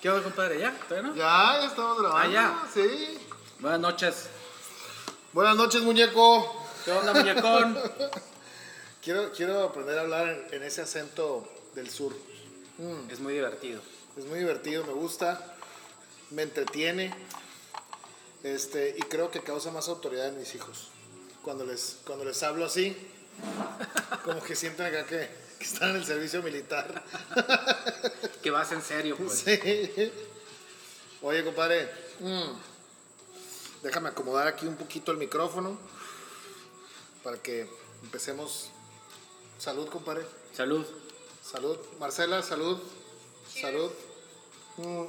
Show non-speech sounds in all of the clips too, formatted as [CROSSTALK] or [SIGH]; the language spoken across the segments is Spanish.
¿Qué onda, compadre? ¿Ya? ¿Todavía no? Ya, ya estamos grabando. Ah, ya. Sí. Buenas noches. Buenas noches, muñeco. ¿Qué onda, muñecón? [LAUGHS] Quiero, quiero aprender a hablar en, en ese acento del sur. es muy divertido. Es muy divertido, me gusta, me entretiene. Este, y creo que causa más autoridad en mis hijos. Cuando les, cuando les hablo así, como que sienten acá que, que están en el servicio militar. Que vas en serio, pues. Sí. Oye, compadre, mm, déjame acomodar aquí un poquito el micrófono para que empecemos. Salud, compadre. Salud. Salud. Marcela, salud. Salud. Mm.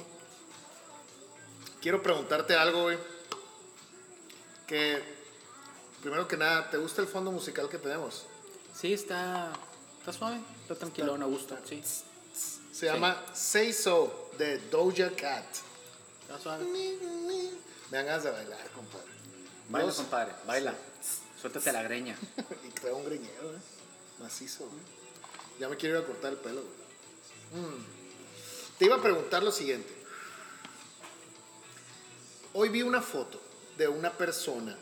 Quiero preguntarte algo, güey. Que, primero que nada, ¿te gusta el fondo musical que tenemos? Sí, está, está suave. Está tranquilo, a gusto. Sí. Se llama Say So de Doja Cat. Está suave. Me dan ganas de bailar, compadre. Baila, Dos. compadre. Baila. Suéltate la greña. [LAUGHS] y traigo un greñero, ¿eh? Macizo, güey. Ya me quiero ir a cortar el pelo, güey. Mm. Te iba a preguntar lo siguiente. Hoy vi una foto de una persona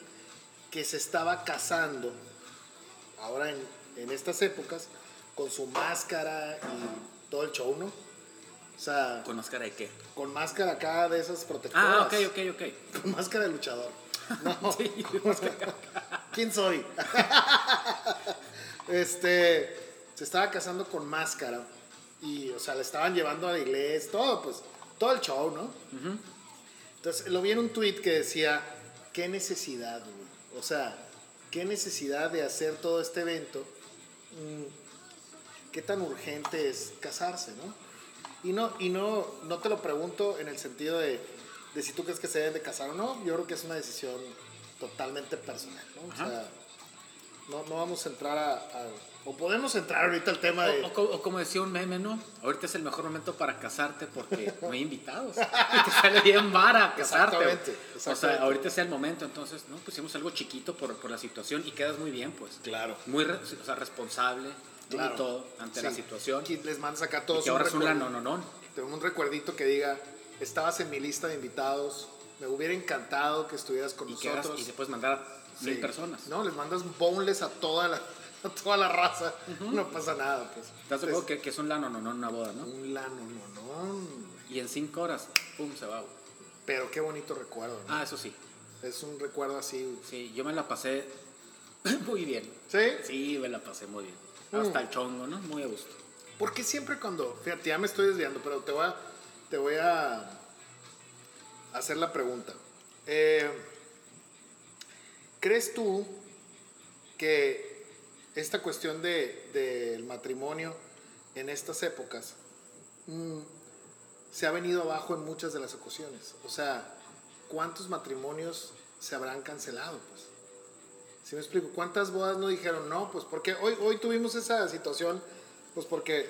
que se estaba casando, ahora en, en estas épocas, con su máscara y todo el show, ¿no? O sea, ¿Con máscara de qué? con máscara acá de esas protectoras. Ah, ok, ok, ok. [LAUGHS] Con máscara de luchador. [LAUGHS] No. Sí, [LAUGHS] ¿Quién soy? este, se estaba casando con máscara y, o sea, le estaban llevando a la iglesia, todo, pues, todo el show, ¿no? Entonces, lo vi en un tweet que decía, ¿qué necesidad, güey? O sea, ¿qué necesidad de hacer todo este evento? Mm, ¿Qué tan urgente es casarse, no? Y no, y no, no te lo pregunto en el sentido de, de si tú crees que se deben de casar o no. Yo creo que es una decisión totalmente personal, ¿no? O Ajá. sea, no, no vamos a entrar a, a- O podemos entrar ahorita al tema de... O, o o como decía un meme, ¿no? Ahorita es el mejor momento para casarte porque no hay invitados. Te sale bien vara [LAUGHS] casarte. Exactamente, O exactamente. sea, ahorita es el momento, entonces, ¿no? Pusimos algo chiquito por, por la situación y quedas muy bien, pues. Claro. Muy o sea, responsable Claro. y todo ante la situación. Aquí les mandas acá Y todos que ahora es un no, no, no. tengo un recuerdito que diga, estabas en mi lista de invitados, me hubiera encantado que estuvieras con Y, quedas, nosotros. y se puedes mandar a mil personas. No, les mandas boneless a toda la, [LAUGHS] a toda la raza. No pasa nada, pues. ¿Estás de acuerdo que, que es un lano, no, no, una boda, no? Un lano, no, no. Y en cinco horas, pum, se va. güey. Pero qué bonito recuerdo, ¿no? Ah, eso sí. Es un recuerdo así. Sí, yo me la pasé [COUGHS] muy bien. ¿Sí? Sí, me la pasé muy bien. Hasta el chongo, ¿no? Muy a gusto. Porque siempre cuando, fíjate, ya me estoy desviando, pero te voy a, te voy a hacer la pregunta. Eh, ¿Crees tú que esta cuestión de- del matrimonio en estas épocas mm, se ha venido abajo en muchas de las ocasiones? O sea, ¿cuántos matrimonios se habrán cancelado? Pues? ¿Sí me explico? ¿Cuántas bodas no dijeron no? Pues porque hoy, hoy tuvimos esa situación, pues porque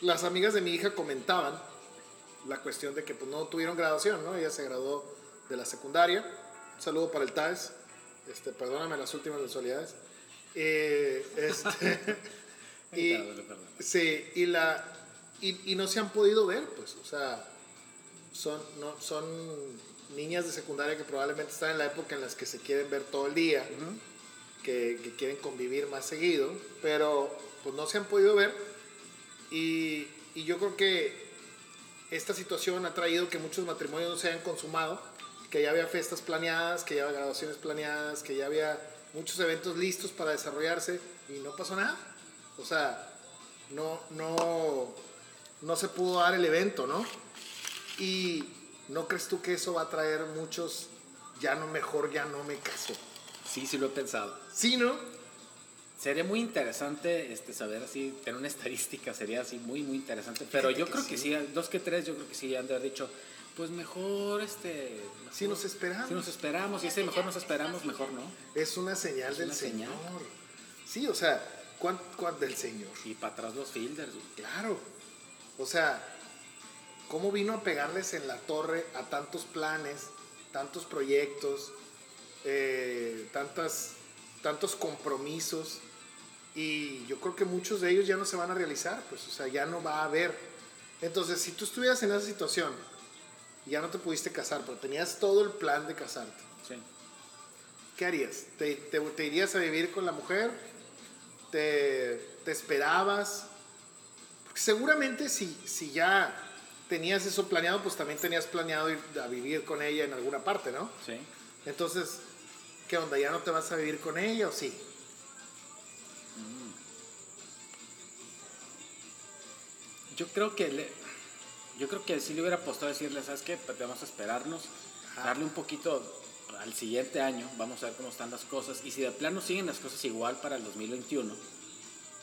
las amigas de mi hija comentaban la cuestión de que pues, no tuvieron graduación, ¿no? Ella se graduó de la secundaria. Un saludo para el TAES. Este, perdóname las últimas mensualidades. Eh, este, [LAUGHS] y, sí, y, la, y, y no se han podido ver, pues, o sea, son, no, son niñas de secundaria que probablemente están en la época en las que se quieren ver todo el día, que, que quieren convivir más seguido, pero pues no se han podido ver. Y, y yo creo que esta situación ha traído que muchos matrimonios no se hayan consumado, que ya había fiestas planeadas, que ya había graduaciones planeadas, que ya había muchos eventos listos para desarrollarse y no pasó nada. O sea, no, no, no se pudo dar el evento, ¿no? Y ¿no crees tú que eso va a traer muchos, ya no mejor, ya no me caso? Sí, sí lo he pensado. Sí, ¿no? Sería muy interesante este, saber así, tener una estadística, sería así muy, muy interesante. Pero Fíjate yo que creo que sí. dos que tres, yo creo que sí han de haber dicho, pues mejor, este... mejor- Si nos esperamos. Si nos esperamos, y ese mejor nos esperamos, mejor no. Es una señal Es del una Señor. señal. Sí, o sea, ¿cuán, cuán- del Señor? Y para atrás los fielders, güey. Claro. O sea, ¿cómo vino a pegarles en la torre a tantos planes, tantos proyectos, eh, tantas, tantos compromisos? Y yo creo que muchos de ellos ya no se van a realizar, pues, o sea, ya no va a haber. Entonces, si tú estuvieras en esa situación, ya no te pudiste casar, pero tenías todo el plan de casarte, Sí. ¿qué harías? ¿Te, te, te irías a vivir con la mujer? ¿Te, te esperabas? Porque seguramente si, si ya tenías eso planeado, pues también tenías planeado ir a vivir con ella en alguna parte, ¿no? Sí. Entonces, ¿qué onda? ¿Ya no te vas a vivir con ella o sí? Yo creo que le, yo creo que sí le hubiera apostado a decirle, ¿sabes qué? Pues vamos a esperarnos, Ajá. darle un poquito al siguiente año, vamos a ver cómo están las cosas. Y si de plano siguen las cosas igual para el 2021,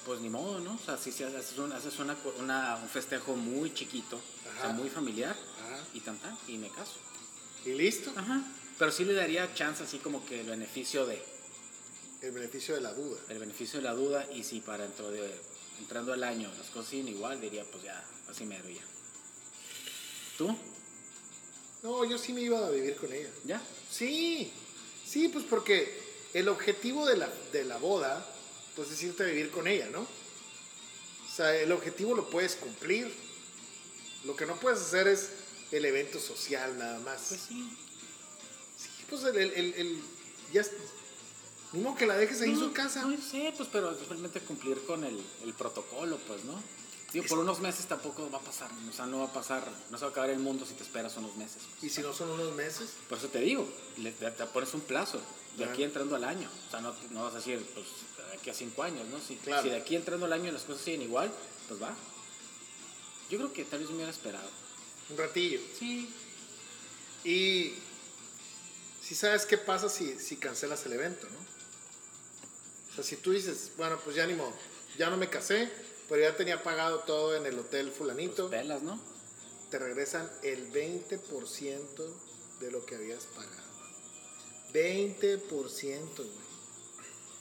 pues ni modo, ¿no? O sea, si haces, un, haces una, una- un festejo muy chiquito, o sea, Ajá. muy familiar, Ajá. y tan tan, y me caso. ¿Y listo? Ajá. Pero sí le daría chance así como que el beneficio de, El beneficio de la duda. el beneficio de la duda, y si para dentro de, entrando al año las cosas siguen igual, diría, pues ya, así mero ya. ¿Tú? No, yo sí me iba a vivir con ella. ¿Ya? Sí, sí, pues porque el objetivo de la, de la boda, pues es irte a vivir con ella, ¿no? O sea, el objetivo lo puedes cumplir. Lo que no puedes hacer es el evento social nada más. Pues sí. Sí, pues el, el, el- el- ya modo que la dejes ahí en su casa. No sé, pues, pero simplemente cumplir con el, el protocolo, pues, ¿no? Digo, por unos meses tampoco va a pasar, o sea, no va a pasar, no se va a acabar el mundo si te esperas unos meses. pues. Y si no son unos meses, Por eso te digo, le, te, te pones un plazo, de aquí entrando al año. O sea, no, no vas a decir, pues, de aquí a cinco años, ¿no? Si, Claro. si de aquí entrando al año las cosas siguen igual, pues va. Yo creo que tal vez me hubiera esperado. un ratillo. Sí. Y si sabes qué pasa si, si cancelas el evento, ¿no? O sea, si tú dices, bueno, pues ya ni modo, ya no me casé, pero ya tenía pagado todo en el hotel Pues fulanito, pelas, ¿no? te regresan el 20% de lo que habías pagado. 20%, güey.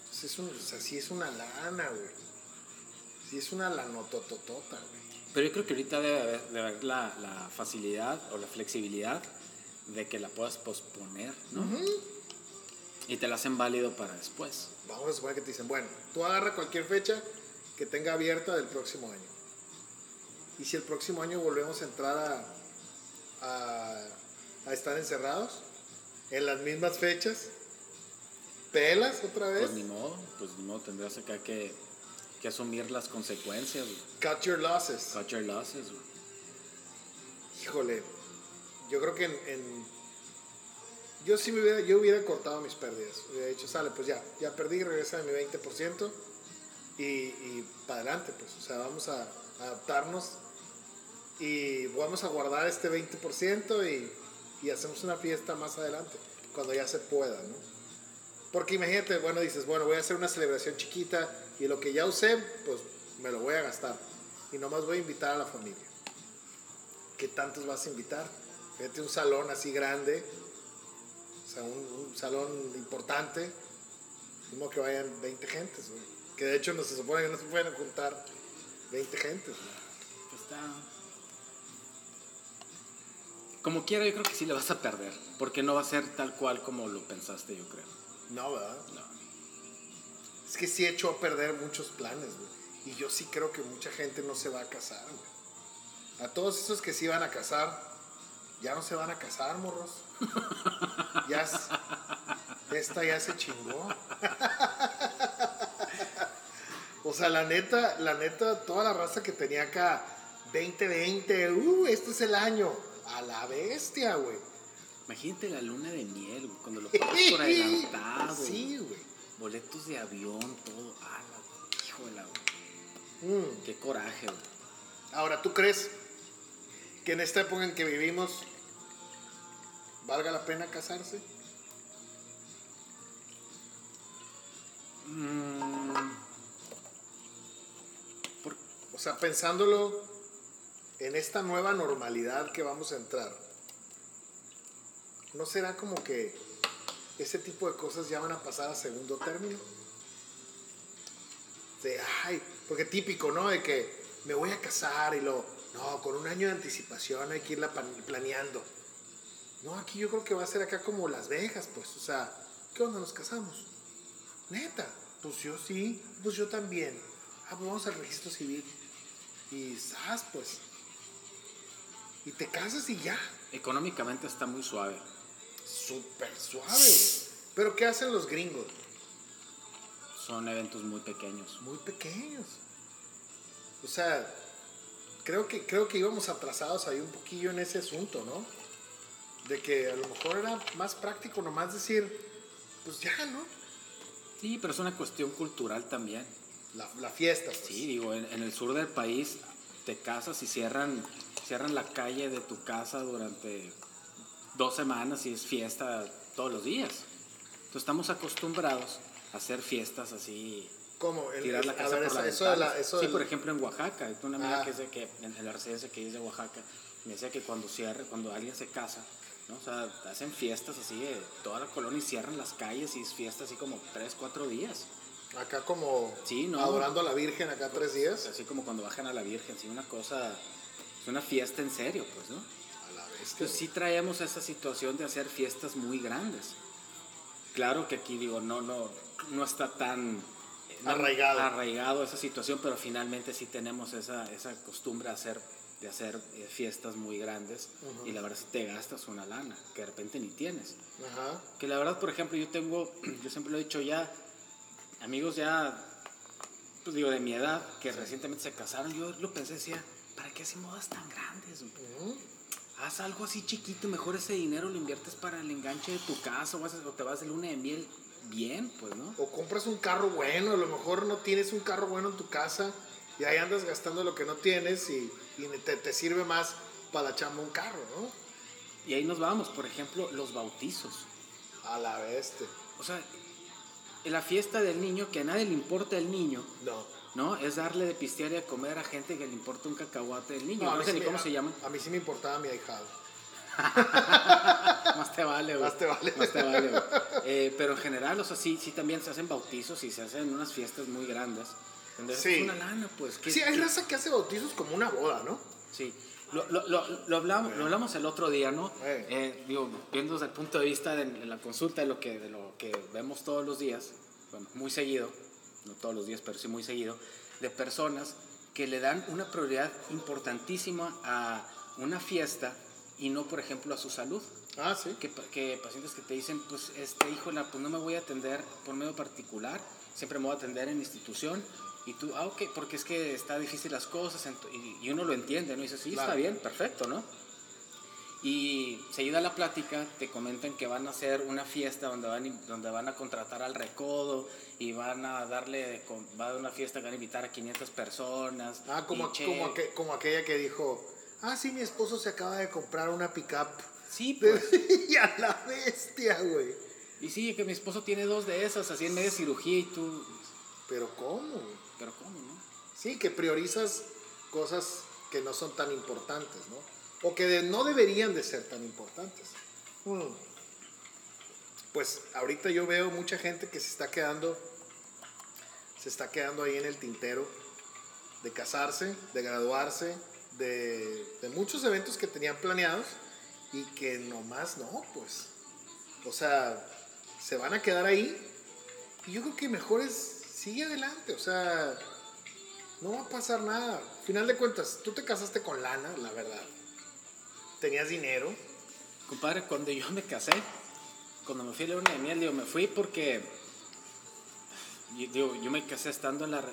Pues es un, o sea, sí es una lana, güey. Sí es una lanotototota, güey. Pero yo creo que ahorita debe haber, debe haber la, la facilidad o la flexibilidad de que la puedas posponer, ¿no? Y te la hacen válido para después. Vamos a suponer que te dicen, bueno, tú agarra cualquier fecha que tenga abierta del próximo año. Y si el próximo año volvemos a entrar a, a, a estar encerrados en las mismas fechas, pelas otra vez, Pues ni modo, pues ni modo, tendrás acá que, que asumir las consecuencias, güey. cut your losses. cut your losses, güey. Híjole, yo creo que en, en- yo sí me hubiera, yo hubiera cortado mis pérdidas. Hubiera dicho, sale, pues ya, ya perdí, regresa mi 20% y, y para adelante, pues, o sea, vamos a, a adaptarnos y vamos a guardar este 20% y, y hacemos una fiesta más adelante, cuando ya se pueda, ¿no? Porque imagínate, bueno, dices, bueno, voy a hacer una celebración chiquita y lo que ya usé, pues me lo voy a gastar. Y nomás voy a invitar a la familia. ¿Qué tantos vas a invitar? Fíjate un salón así grande, o sea, un, salón importante, como que vayan 20 gentes, güey. Que de hecho no se supone que no se pueden juntar 20 gentes, güey. Pues está. Como quiera, yo creo que sí le vas a perder. Porque no va a ser tal cual como lo pensaste, yo creo. No, ¿verdad? No. Es que sí echó a perder muchos planes, güey. Y yo sí creo que mucha gente no se va a casar, güey. A todos esos que se iban a casar, ya no se van a casar, morros. [LAUGHS] Ya, esta ya se chingó. [LAUGHS] O sea, la neta, la neta, toda la raza que tenía acá, 2020, uh, este es el año. A la bestia, güey. Imagínate la luna de miel, güey, cuando lo pagas por adelantado. Sí, güey. Boletos de avión, todo. Ah, la híjola, güey. Mm. Qué coraje, güey. Ahora, ¿tú crees que en esta época en que vivimos valga la pena casarse? Mm, o sea, pensándolo en esta nueva normalidad que vamos a entrar, ¿no será como que ese tipo de cosas ya van a pasar a segundo término? De, ay, porque típico, ¿no? De que me voy a casar y lo, no, con un año de anticipación hay que irla planeando. No, aquí yo creo que va a ser acá como Las Vegas, pues, o sea, ¿qué onda nos casamos? Neta, pues yo sí, pues yo también. Ah, pues vamos al registro civil. Y, ¿sabes? Pues. Y te casas y ya. Económicamente está muy suave. Súper suave. Pero ¿qué hacen los gringos? Son eventos muy pequeños. Muy pequeños. O sea, creo que, creo que íbamos atrasados ahí un poquillo en ese asunto, ¿no? De que a lo mejor era más práctico nomás decir, pues ya, ¿no? Sí, pero es una cuestión cultural también. La, la fiesta. Pues. Sí, digo, en, el sur del país te casas y cierran, cierran la calle de tu casa durante dos semanas y es fiesta todos los días. Entonces estamos acostumbrados a hacer fiestas así. ¿Cómo? tirar la casa por la eso, la, eso Sí, por ejemplo en Oaxaca. Una amiga que, es que en, la residencia que es de Oaxaca me decía que cuando cierre, cuando alguien se casa, ¿no? O sea, hacen fiestas así de toda la colonia y cierran las calles y es fiesta así como tres, cuatro días. Acá como adorando a la Virgen acá tres días. Así como cuando bajan a la Virgen, sí, una cosa, es una fiesta en serio, pues, ¿no? Entonces sí traemos esa situación de hacer fiestas muy grandes. Claro que aquí digo, no, no, no está tan arraigado. arraigado esa situación, pero finalmente sí tenemos esa, esa costumbre de hacer, de hacer eh, fiestas muy grandes y la verdad es que te gastas una lana que de repente ni tienes. Que la verdad, por ejemplo, yo tengo, [CLEARS THROAT] yo siempre lo he dicho ya, amigos ya, pues digo, de mi edad, que recientemente se casaron, yo lo pensé, decía, ¿para qué hacen modas tan grandes? Haz algo así chiquito, mejor ese dinero lo inviertes para el enganche de tu casa o, o te vas de luna de miel bien, pues, ¿no? O compras un carro bueno, a lo mejor no tienes un carro bueno en tu casa y ahí andas gastando lo que no tienes y, te, te, sirve más para la chamba un carro, ¿no? Y ahí nos vamos, por ejemplo, los bautizos. A la bestia. O sea, en la fiesta del niño, que a nadie le importa el niño. No. ¿No? Es darle de pistear y a comer a gente que le importa un cacahuate del niño. No, sé ni cómo se llaman. A mí sí me importaba mi ahijado. [LAUGHS] Más te vale, güey. Más te vale. Más te vale, güey. Eh, pero en general, o sea, sí, sí también se hacen bautizos y se hacen unas fiestas muy grandes. Sí. Es una lana, pues. sí, hay raza que hace bautizos como una boda, ¿no? Sí. Lo, lo, lo, lo hablamos, lo hablamos el otro día, ¿no? Eh, digo, viendo desde el punto de vista de, la consulta de lo, que, de lo que vemos todos los días, bueno, muy seguido, no todos los días, pero sí muy seguido, de personas que le dan una prioridad importantísima a una fiesta y no, por ejemplo, a su salud. Ah, sí. Que, que pacientes que te dicen, pues, este, híjole, pues no me voy a atender por medio particular, siempre me voy a atender en institución. Y tú, ah, ok, porque es que está difícil las cosas, y, uno lo entiende, ¿no? Y dice, sí, está bien, perfecto, ¿no? Y seguida la plática, te comentan que van a hacer una fiesta donde van, donde van a contratar al recodo y van a darle, va a dar una fiesta que van a invitar a 500 personas. Ah, como, como, como aquella que dijo, ah, sí, mi esposo se acaba de comprar una pickup. Sí, [LAUGHS] pues. y a la bestia, güey. Y sí, que mi esposo tiene dos de esas, así en medio de cirugía y tú... Pero ¿cómo? Pero ¿cómo, no? Sí, que priorizas cosas que no son tan importantes, ¿no? O que no deberían de ser tan importantes. Mm. Pues ahorita yo veo mucha gente que se está quedando, se está quedando ahí en el tintero de casarse, de graduarse, de, de muchos eventos que tenían planeados y que nomás no, pues. O sea, se van a quedar ahí y yo creo que mejor es, sigue adelante, o sea, no va a pasar nada. Final de cuentas, tú te casaste con lana, la verdad ¿Tenías dinero? Compadre, cuando yo me casé, cuando me fui a la luna de miel, digo, me fui porque, digo, yo me casé estando en la,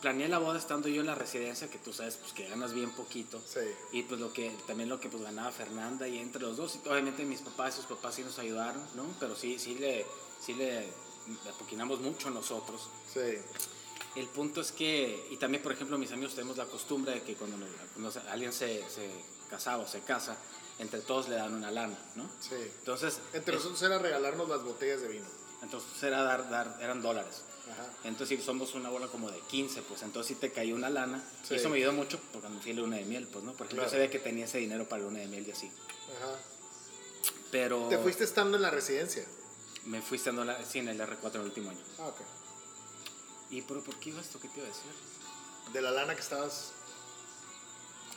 planeé la boda estando yo en la residencia, que tú sabes, pues que ganas bien poquito. Sí. Y pues lo que, también lo que pues ganaba Fernanda y entre los dos, obviamente mis papás y sus papás sí nos ayudaron, ¿no? Pero sí, sí le, sí le, apoquinamos mucho nosotros. Sí. El punto es que, y también por ejemplo mis amigos tenemos la costumbre de que cuando, alguien se, se casado se casa, entre todos le dan una lana, ¿no? Sí. Entonces... Entre nosotros era regalarnos las botellas de vino. Entonces era dar, dar eran dólares. Ajá. Entonces sí, somos una bola como de 15, pues entonces sí te cayó una lana. Sí. Y eso me ayudó mucho porque me fui a la luna de miel, pues, ¿no? Porque Claro. yo sabía que tenía ese dinero para la luna de miel y así. Ajá. Pero Te fuiste estando en la residencia. me fui estando la, sí, en el R4 en el último año. Ah, ok. ¿Y pero por qué iba esto? ¿Qué te iba a decir? De la lana que estabas.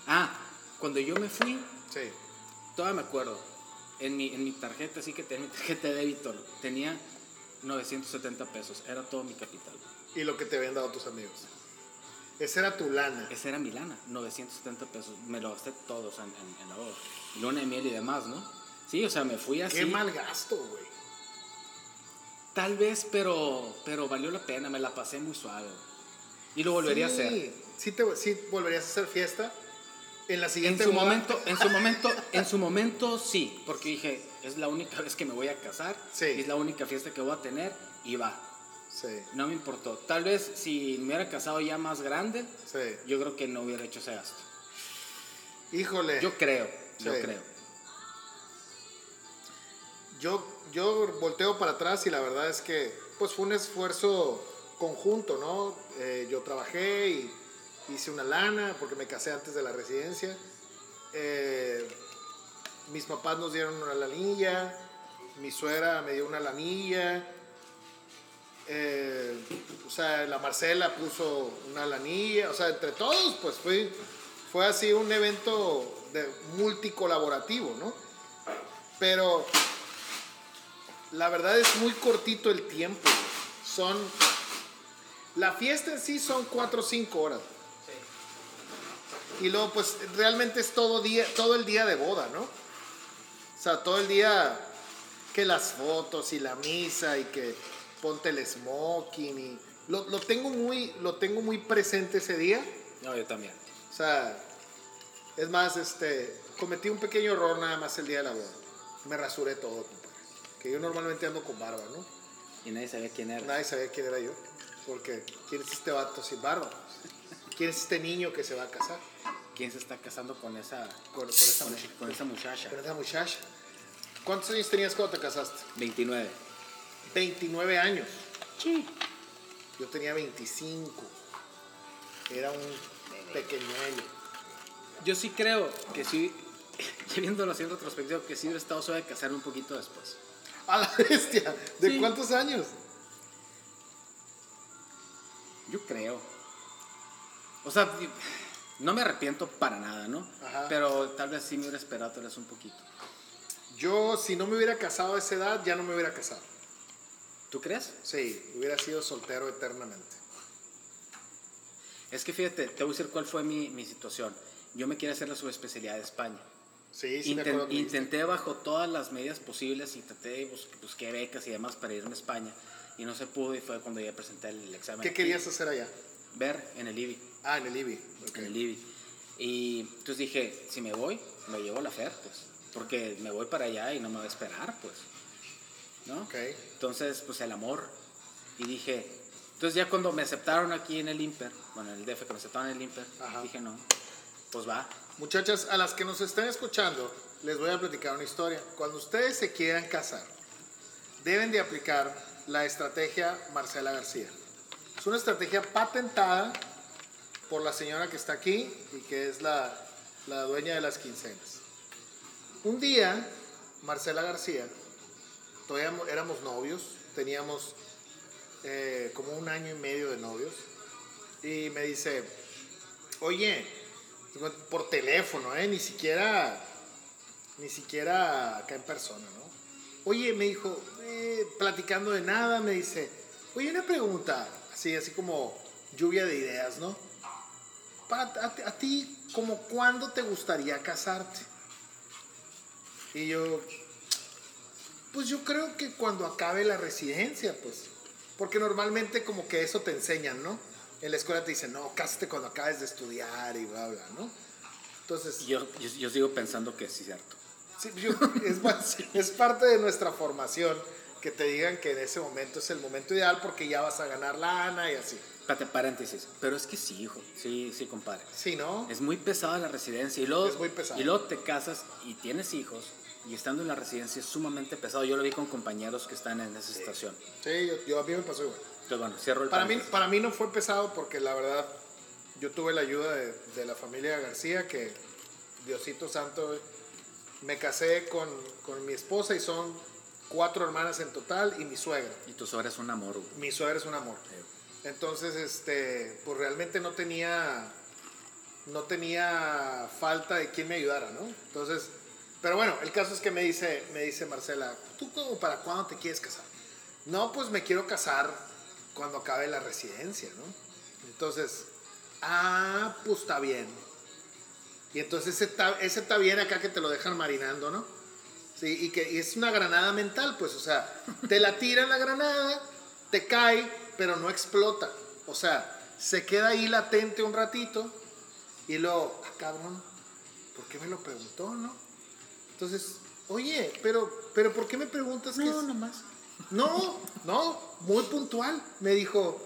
Ah, cuando yo me fui, Sí. todavía me acuerdo, en mi, en mi tarjeta, así que tenía mi tarjeta de débito, tenía 970 pesos, era todo mi capital. Y lo que te habían dado tus amigos. Esa era tu lana. Esa era mi lana, 970 pesos, me lo gasté todos en, en, en la boda. Luna de miel y demás, ¿no? Sí, o sea, me fui así. Qué mal gasto, güey. Tal vez, pero, pero valió la pena, me la pasé muy suave. Y lo volvería Sí, a hacer. Sí, te, sí volverías a hacer fiesta. En la En siguiente su boda- momento, en su momento, [LAUGHS] en su momento sí, porque dije, es la única vez que me voy a casar, Sí. es la única fiesta que voy a tener y va. Sí, No me importó. Tal vez si me hubiera casado ya más grande, sí. yo creo que no hubiera hecho ese gasto. Híjole. Yo creo, yo creo. Yo, yo volteo para atrás y la verdad es que pues fue un esfuerzo conjunto, ¿no? Eh, yo trabajé y hice una lana porque me casé antes de la residencia. Eh, mis papás nos dieron una lanilla, mi suegra me dio una lanilla. eh, o sea, la Marcela puso una lanilla, o sea, entre todos, pues fue, fue así un evento de multicolaborativo, ¿no? Pero la verdad es muy cortito el tiempo. Son. La fiesta en sí son 4 o 5 horas. Y luego, pues realmente es todo, día, todo el día de boda, ¿no? O sea, todo el día que las fotos y la misa y que ponte el smoking y. Lo, lo tengo muy, lo tengo muy presente ese día. No, yo también. O sea, es más, este, cometí un pequeño error nada más el día de la boda. Me rasuré todo, compadre. Que yo normalmente ando con barba, ¿no? Y nadie sabía quién era. Nadie sabía quién era yo. Porque, ¿quién es este vato sin barba? ¿Quién es este niño que se va a casar ¿Quién se está casando con esa, con, con esa, con, much- con esa muchacha? con esa muchacha? ¿Cuántos años tenías cuando te casaste? 29. 29 años. Yo tenía 25. Era un pequeñuelo. Yo sí creo que sí, [LAUGHS] viéndolo así en retrospectiva, que sí hubiera estado suave de casarme un poquito después. A la [LAUGHS] bestia. ¿De Sí. cuántos años? Yo creo. O sea, no me arrepiento para nada, ¿no? Ajá. Pero tal vez sí me hubiera esperado tal vez un poquito. Yo, si no me hubiera casado a esa edad, ya no me hubiera casado. ¿Tú crees? Sí, hubiera sido soltero eternamente. Es que fíjate, te voy a decir cuál fue mi, mi situación. Yo me quería hacer la subespecialidad de España. Sí, sí, me Inten- que dijiste. intenté bajo todas las medidas posibles y traté bus- busqué becas y demás para irme a España y no se pudo y fue cuando ya presenté el examen. ¿Qué querías hacer allá? Ver en el IBI. Ah, en el IBI. ok. En el IBI. Y entonces dije, si me voy, me llevo la FER, pues. Porque me voy para allá y no me va a esperar, pues. ¿No? Ok. Entonces, pues el amor. Y dije, entonces ya cuando me aceptaron aquí en el IMPER, bueno, en el DF que me aceptaron en el IMPER, Ajá. dije, no, pues va. Muchachas, a las que nos están escuchando, les voy a platicar una historia. Cuando ustedes se quieran casar, deben de aplicar la estrategia Marcela García. Es una estrategia patentada por la señora que está aquí y que es la, la dueña de las quincenas. Un día, Marcela García, todavía mo- éramos novios, teníamos eh, como un año y medio de novios, y me dice, oye, por teléfono, ¿eh? Ni siquiera, ni siquiera acá en persona, ¿no? Oye, me dijo, eh, platicando de nada, me dice, oye, una pregunta, así, así como lluvia de ideas, ¿no? Para, a, a ti, como cuándo te gustaría casarte? Y yo, pues yo creo que cuando acabe la residencia, pues, porque normalmente como que eso te enseñan, ¿no? En la escuela te dicen, no, cásate cuando acabes de estudiar y bla, bla, ¿no? Entonces, Yo, yo, yo sigo pensando que sí es cierto. sí, yo- es, [LAUGHS] es parte de nuestra formación que te digan que en ese momento es el momento ideal porque ya vas a ganar lana y así. Espérate, paréntesis. Pero es que sí, hijo. Sí, sí, compadre. Sí, ¿no? Es muy pesada la residencia. Y luego, Es muy pesado. Y luego te casas y tienes hijos. Y estando en la residencia es sumamente pesado. Yo lo vi con compañeros que están en esa situación. Sí, yo, yo- a mí me pasó igual. Entonces, bueno, cierro el Para mí, paréntesis. para mí no fue pesado porque la verdad yo tuve la ayuda de, de la familia García que Diosito Santo me casé con, con mi esposa y son cuatro hermanas en total y mi suegra. Y tu suegra es un amor, güey. Mi suegra es un amor. Entonces, este, pues realmente no tenía, no tenía falta de quien me ayudara, ¿no? Entonces, pero bueno, el caso es que me dice, me dice Marcela, ¿tú como para cuándo te quieres casar? No, pues me quiero casar cuando acabe la residencia, ¿no? Entonces, ah, pues está bien. Y entonces ese está, ese está bien acá que te lo dejan marinando, ¿no? Sí, y que y es una granada mental, pues, o sea, te la tiran la granada, te cae, pero no explota. O sea, se queda ahí latente un ratito y luego, ah, cabrón, ¿por qué me lo preguntó, no? Entonces, oye, pero, pero ¿por qué me preguntas que es- nomás. no, no, muy puntual. Me dijo,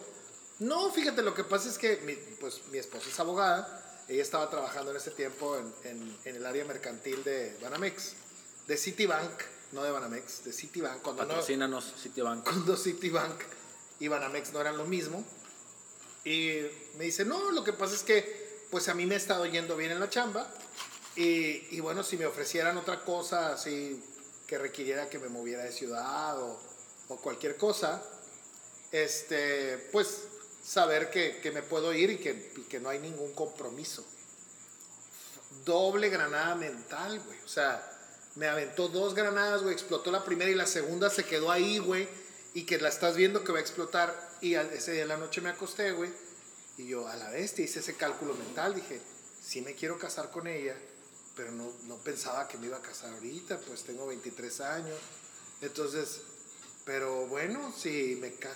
no, fíjate, lo que pasa es que mi, pues, mi esposa es abogada. Ella estaba trabajando en ese tiempo en, en- en el área mercantil de Banamex, de Citibank, no de Banamex, de Citibank. Cuando, no, Patrocínanos, Citibank. cuando Citibank y Banamex no eran lo mismo. Y me dice, no, lo que pasa es que pues a mí me ha estado yendo bien en la chamba. Y, y bueno, si me ofrecieran otra cosa así que requiriera que me moviera de ciudad o, o cualquier cosa, este, pues saber que, que me puedo ir y que, y que no hay ningún compromiso. Doble granada mental, güey. O sea, me aventó dos granadas, güey. Explotó la primera y la segunda se quedó ahí, güey. Y que la estás viendo que va a explotar. Y ese día en la noche me acosté, güey. Y yo a la bestia hice ese cálculo mental. Dije, sí me quiero casar con ella, pero no, no pensaba que me iba a casar ahorita. Pues tengo 23 años. Entonces, pero bueno, si me ca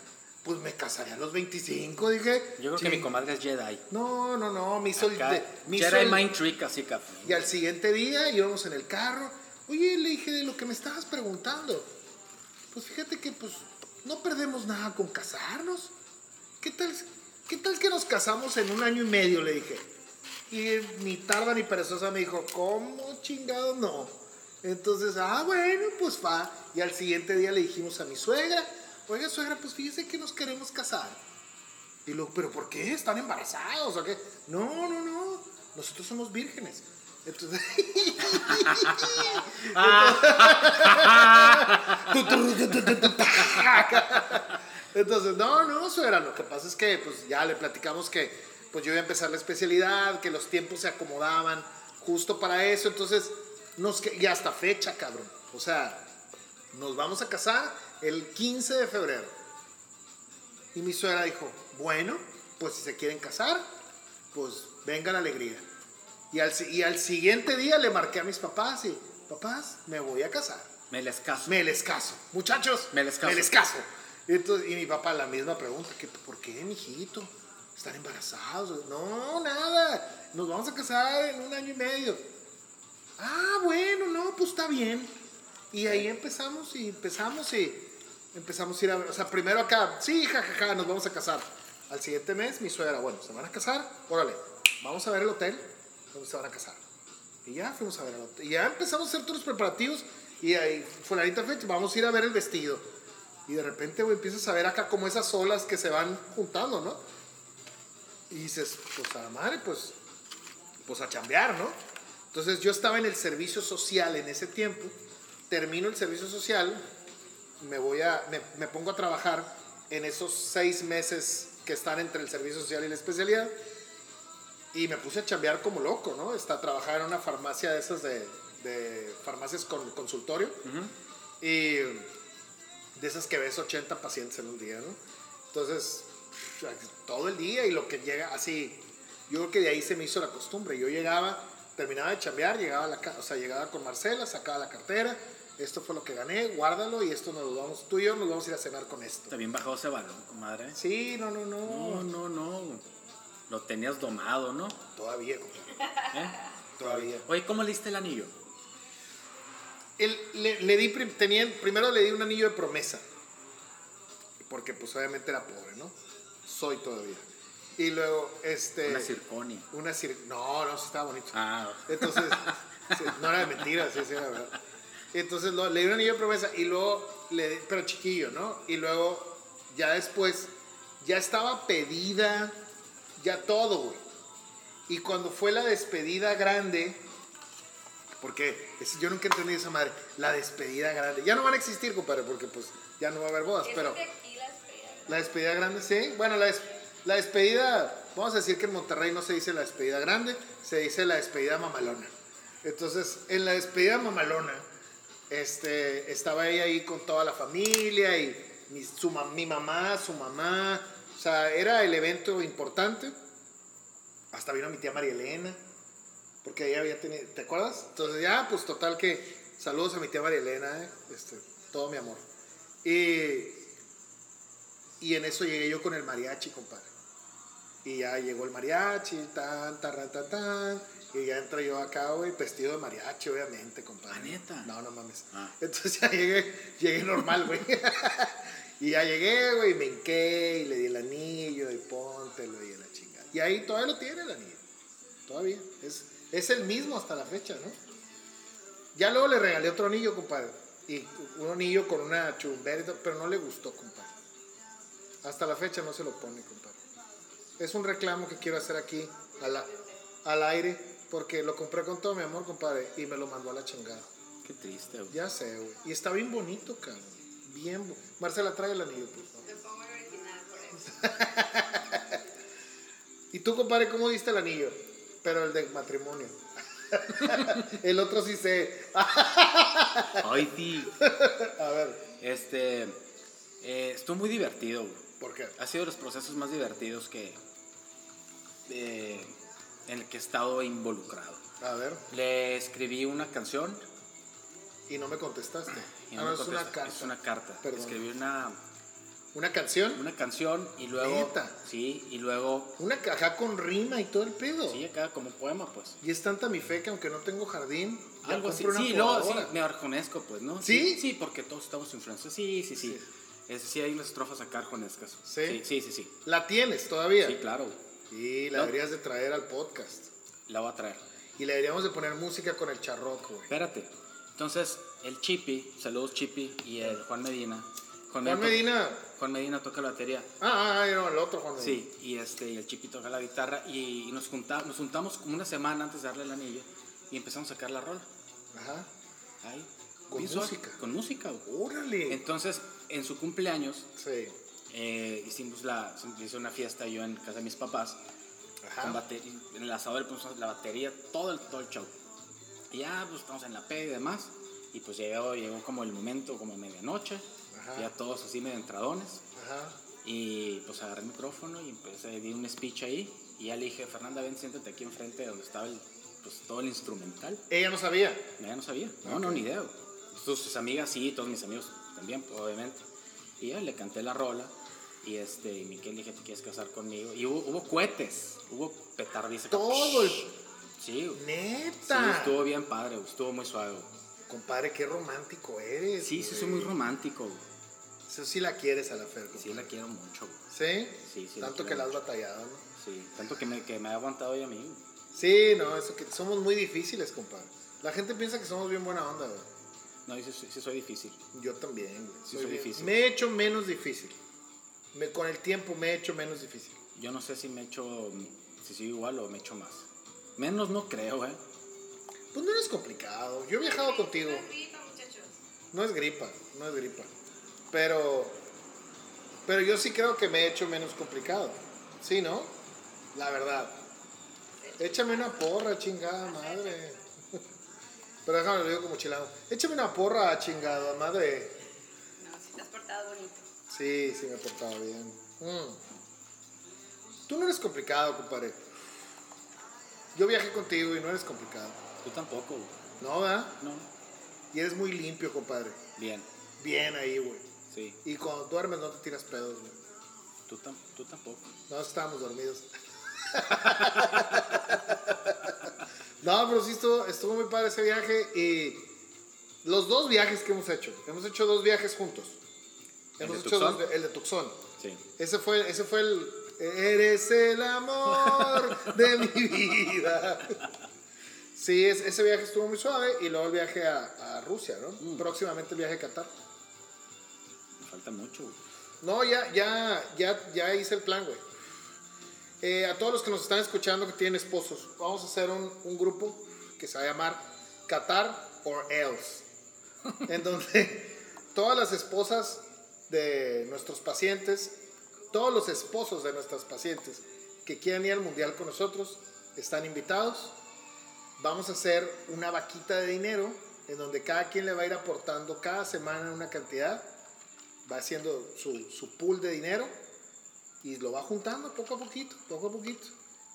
pues me casaría a los 25, dije. Yo creo que mi comadre es Jedi. No, no, no, me hizo el... Acá, de- me hizo Jedi el- Mind Trick, así que. y al siguiente día íbamos en el carro. Oye, le dije de lo que me estabas preguntando. Pues fíjate que pues no perdemos nada con casarnos. ¿Qué tal, qué tal que nos casamos en un año y medio? Le dije. Y ni tarda ni perezosa me dijo, ¿cómo chingado no? Entonces, ah, bueno, pues va. Y al siguiente día le dijimos a mi suegra, oiga, suegra, pues fíjese que nos queremos casar. Y luego, ¿pero por qué? ¿Están embarazados o qué? No, no, no. Nosotros somos vírgenes. Entonces. [LAUGHS] Entonces, no, no, suegra. Lo que pasa es que, pues ya le platicamos que, pues yo iba a empezar la especialidad, que los tiempos se acomodaban justo para eso. Entonces, nos, y hasta fecha, cabrón. O sea, nos vamos a casar el 15 de febrero. Y mi suegra dijo, bueno, pues si se quieren casar, pues venga la alegría. Y al, y al siguiente día le marqué a mis papás y, papás, me voy a casar. Me les caso. Me les caso. Muchachos, Me les caso. caso. Y, entonces- y mi papá la misma pregunta, ¿qué, ¿por qué, mijito? ¿Están embarazados? No, nada. Nos vamos a casar en un año y medio. Ah, bueno, no, pues está bien. Y ahí empezamos y empezamos y empezamos a ir a ver, o sea, primero acá, sí, jajaja, nos vamos a casar. Al siguiente mes, mi suegra, bueno, se van a casar, órale, vamos a ver el hotel donde se van a casar. Y ya fuimos a ver. Y ya empezamos a hacer todos los preparativos y ahí, fulanita fecha, vamos a ir a ver el vestido. Y de repente, güey, empiezas a ver acá como esas olas que se van juntando, ¿no? Y dices, pues a la madre, pues, pues a chambear, ¿no? Entonces yo estaba en el servicio social en ese tiempo, termino el servicio social, me voy a, me, me pongo a trabajar en esos seis meses que están entre el servicio social y la especialidad y me puse a chambear como loco, ¿no? Está a trabajar en una farmacia de esas de, de farmacias con consultorio y de esas que ves 80 pacientes en un día, ¿no? Entonces, todo el día y lo que llega así, yo creo que de ahí se me hizo la costumbre. Yo llegaba, terminaba de chambear, llegaba a la o sea, llegaba con Marcela, sacaba la cartera, esto fue lo que gané, guárdalo y esto nos lo vamos, tú y yo nos vamos a ir a cenar con esto. También bajó ese balón, comadre. Sí, no, no, No, no, no, no. Lo tenías domado, ¿no? todavía, compadre, ¿Eh? todavía. Oye, ¿cómo le diste el anillo? Él- le, le di, tenían, primero le di un anillo de promesa, porque pues obviamente era pobre, ¿no? Soy todavía. Y luego, este... Una circonia. Una cir- No, no, sí estaba bonito. Ah, Entonces, [LAUGHS] no era de mentira, sí, sí, era verdad. Entonces lo- le di un anillo de promesa y luego, le pero chiquillo, ¿no? Y luego, ya después, ya estaba pedida, ya todo, güey. Y cuando fue la despedida grande, porque yo nunca entendí esa madre, la despedida grande. Ya no van a existir, compadre, porque pues ya no va a haber bodas, pero de aquí la despedida grande, sí. Bueno, la, des- la despedida, vamos a decir que en Monterrey no se dice la despedida grande, se dice la despedida mamalona. Entonces, en la despedida mamalona, este, estaba ella ahí con toda la familia y mi, su, mi mamá, su mamá. O sea, era el evento importante. Hasta vino mi tía María Elena, porque ella había tenido, ¿te acuerdas? Entonces ya, pues total que saludos a mi tía María Elena, eh, este, todo mi amor. Y, y en eso llegué yo con el mariachi, compadre. Y ya llegó el mariachi, tan, tan, tan, tan. Y ya entro yo acá, güey, vestido de mariachi, obviamente, compadre. ¿Ah, neta? No, no mames. Ah. Entonces ya llegué, llegué normal, güey. [LAUGHS] y ya llegué, güey, me hinqué y le di el anillo y póntelo y la chingada. Y ahí todavía lo tiene el anillo. Todavía. Es, es el mismo hasta la fecha, ¿no? Ya luego le regalé otro anillo, compadre. Y un anillo con una chumbera, y pero no le gustó, compadre. Hasta la fecha no se lo pone, compadre. Es un reclamo que quiero hacer aquí a la- al aire, porque lo compré con todo mi amor, compadre, y me lo mandó a la chingada. Qué triste, güey. Ya sé, güey. Y está bien bonito, cabrón. Bien. Marcela, trae el anillo, por favor. Te pongo el original por eso. [LAUGHS] ¿Y tú, compadre, cómo diste el anillo? Pero el de matrimonio. [LAUGHS] el otro sí sé. [LAUGHS] Ay, sí. A ver, Este. eh, estuvo muy divertido, güey. ¿por qué? Ha sido de los procesos más divertidos que. eh, en el que he estado involucrado. A ver. Le escribí una canción. Y no me contestaste. y ah, no no, me es una carta. Es una carta. Perdón. Escribí una, ¿Una canción? una canción y luego. ¿Neta? Sí, y luego. Una caja con rima y todo el pedo. Sí, acá como poema, pues. Y es tanta mi fe que aunque no tengo jardín, Algo así. una Sí, luego sí, me arjonesco, pues, ¿no? ¿Sí? Sí, porque todos estamos influenciados. Sí, sí, sí. Sí. Es, sí, hay unas estrofas acá arjonescas. ¿Sí? Sí, sí, sí. sí. La tienes todavía. Sí, claro. Y la No. deberías de traer al podcast. La voy a traer. Y le deberíamos de poner música con el charroco, güey. Espérate. Entonces, el Chipi, saludos Chipi, y el Juan Medina. Juan Medina. Juan Medina toca la batería. Ah, ah, no, el otro Juan Medina. Sí, y, este, y el Chipi toca la guitarra. Y, nos, junta- nos juntamos como una semana antes de darle el anillo y empezamos a sacar la rola. Ajá. Ahí. Con música. Con música. Órale. Entonces, en su cumpleaños, Sí. eh, hicimos la, hice una fiesta yo en casa de mis papás. Con Ajá. batería, en el asador le pusimos la batería, todo el, todo el show. Y ya, pues estamos en la P y demás. Y pues llegó, llegó como el momento, como medianoche. Ajá. Ya todos así medio entradones. Ajá. Y pues agarré el micrófono y empecé, di un speech ahí. Y ya le dije, Fernanda, ven, siéntate aquí enfrente donde estaba el, pues, todo el instrumental. Ella no sabía. Ya no sabía. No, no, ni idea. Sus, sus amigas sí, todos mis amigos también, pues, obviamente. Y ya le canté la rola. Y este, y Miquel le dije, ¿te quieres casar conmigo? Y hubo, hubo cohetes, hubo petardiza. Todo el... Sí, güey. sí, Neta. estuvo bien padre, güey, estuvo muy suave. güey. Compadre, qué romántico eres. Sí, sí, soy muy romántico. güey. Eso sí la quieres a la Fer. Sí, compadre. la quiero mucho. güey. ¿Sí? Sí, sí, Tanto que la has batallado, ¿no? Sí, tanto que me, que me ha aguantado ella a mí. Sí, no, eso que somos muy difíciles, compadre. La gente piensa que somos bien buena onda, güey. No, yo sí, sí soy difícil. Yo también, güey. Sí, Soy soy difícil. Me he hecho menos difícil. Me, con el tiempo me he hecho menos difícil. Yo no sé si me he hecho, si sigo igual o me he hecho más. Menos no creo, ¿eh? Pues no eres complicado. Yo he viajado contigo. No es gripa, muchachos. No es gripa, no es gripa. Pero, pero yo sí creo que me he hecho menos complicado. Sí, ¿no? La verdad. Échame una porra, chingada madre. [LAUGHS] Pero déjame lo digo como chilado. Échame una porra, chingada madre. No, si te has portado bonito. Sí, sí me he portado bien. Mm. Tú no eres complicado, compadre. Yo viajé contigo y no eres complicado. Tú tampoco, güey. ¿No, verdad? No. Y eres muy limpio, compadre. Bien, Bien ahí, güey. sí. Y cuando duermes no te tiras pedos, güey. Tú, tam- tú tampoco. No estábamos dormidos. [LAUGHS] no, pero sí estuvo, estuvo muy padre ese viaje y los dos viajes que hemos hecho. Hemos hecho dos viajes juntos. ¿El Hemos de hecho Tucson? dos- el de Tucson. Sí. Ese fue, ese fue el. Eres el amor de mi vida. Sí, es- ese viaje estuvo muy suave y luego el viaje a, a Rusia, ¿no? Mm. Próximamente el viaje a Qatar. Me falta mucho, güey. No, ya, ya, ya, ya hice el plan, güey. Eh, a todos los que nos están escuchando que tienen esposos, vamos a hacer un, un grupo que se va a llamar Qatar or Else. en donde [LAUGHS] todas las esposas de nuestros pacientes, todos los esposos de nuestras pacientes que quieran ir al mundial con nosotros, están invitados. Vamos a hacer una vaquita de dinero en donde cada quien le va a ir aportando cada semana una cantidad, va haciendo su, su pool de dinero y lo va juntando poco a poquito, poco a poquito.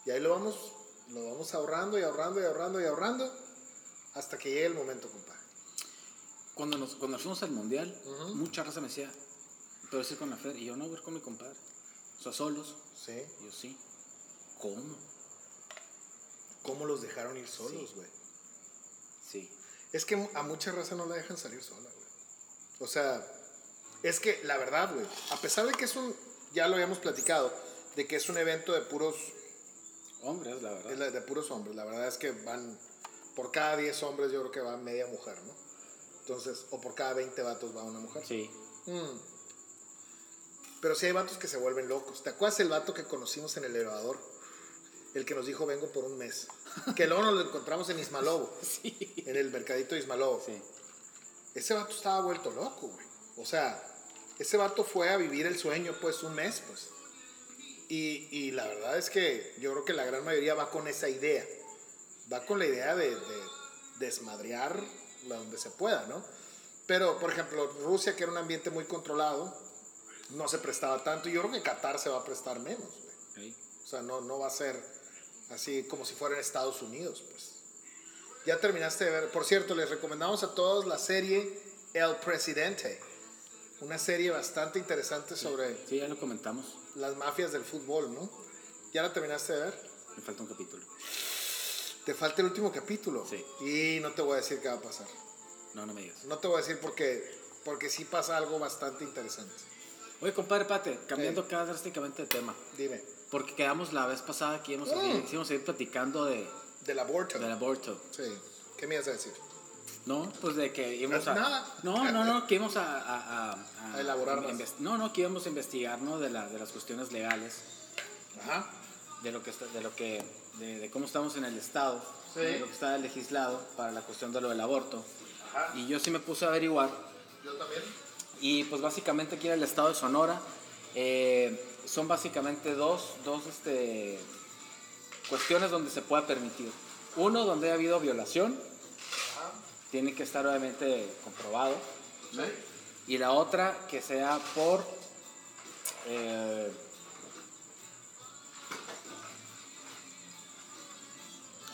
Y ahí lo vamos, lo vamos ahorrando y ahorrando y ahorrando y ahorrando hasta que llegue el momento, compadre. Cuando nos, cuando fuimos al mundial, mucha raza me decía, pero es ir con la Fer. Y yo no, voy a ir con mi compadre. O sea, solos. Sí. Yo sí. ¿Cómo? ¿Cómo los dejaron ir solos, güey? Sí. Es que a mucha raza no la dejan salir sola, güey. O sea, es que la verdad, güey, a pesar de que es un, ya lo habíamos platicado, de que es un evento de puros, Hombres, la verdad. es la- de puros hombres, la verdad es que van, por cada 10 hombres yo creo que va media mujer, ¿no? Entonces, o por cada 20 vatos va una mujer. Sí. Mm. Pero sí hay vatos que se vuelven locos. ¿Te acuerdas el vato que conocimos en el elevador? El que nos dijo vengo por un mes. Que luego nos lo encontramos en Ismalobo, [LAUGHS] Sí. en el mercadito de Ismalobo. Sí. Ese vato estaba vuelto loco, güey. O sea, ese vato fue a vivir el sueño, pues, un mes, pues. Y, y la verdad es que yo creo que la gran mayoría va con esa idea. Va con la idea de, de desmadrear donde se pueda, ¿no? Pero, por ejemplo, Rusia, que era un ambiente muy controlado, no se prestaba tanto. Y yo creo que Qatar se va a prestar menos, güey. Sí. O sea, no, no va a ser así como si fuera en Estados Unidos, pues. Ya terminaste de ver. Por cierto, les recomendamos a todos la serie El Presidente. Una serie bastante interesante sobre Sí, ya lo comentamos. las mafias del fútbol, ¿no? ¿Ya la terminaste de ver? Me falta un capítulo. Te falta el último capítulo. Sí. Y no te voy a decir qué va a pasar. No, no me digas. No te voy a decir porque, porque sí pasa algo bastante interesante. Oye, compadre Pate, cambiando acá drásticamente de tema. Dime. Porque quedamos la vez pasada que íbamos Mm. íbamos a ir platicando de, Del aborto. del aborto. Sí. ¿Qué me ibas a decir? No, pues de que íbamos a. Nada. No, no, no, que íbamos a. a, a- A elaborar más. No, no, que íbamos a investigar, ¿no? De, la, de las cuestiones legales, Ajá. de lo que está, de lo que. De, de cómo estamos en el Estado, Sí. de lo que está legislado para la cuestión de lo del aborto. Ajá. Y yo sí me puse a averiguar. Yo también. Y pues básicamente aquí en el estado de Sonora eh, son básicamente dos, dos este, cuestiones donde se pueda permitir. Uno, donde ha habido violación, tiene que estar obviamente comprobado. ¿no? Y la otra, que sea por... eh,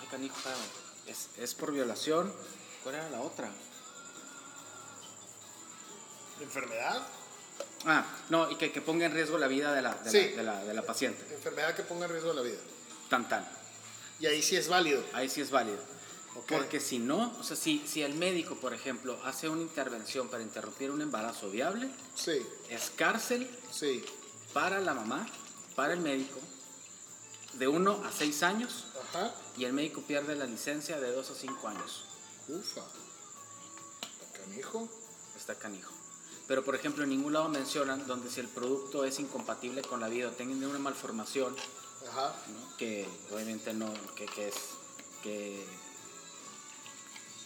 ay, canijo, es por violación. ¿Cuál era la otra? ¿Enfermedad? Ah, no, y que, que ponga en riesgo la vida de la, de, Sí. la, de la- de la paciente. Enfermedad que ponga en riesgo la vida. Tan, tan. Y ahí sí es válido. Ahí sí es válido. Porque si no, o sea, si, si el médico, por ejemplo, hace una intervención para interrumpir un embarazo viable, Sí, es cárcel sí. para la mamá, para el médico, de 1 a 6 años, Ajá. y el médico pierde la licencia de 2 a 5 años. Ufa. Canijo. Está canijo. Pero, por ejemplo, en ningún lado mencionan donde si el producto es incompatible con la vida o tiene una malformación, Ajá. ¿no? que obviamente no, que, que es, que,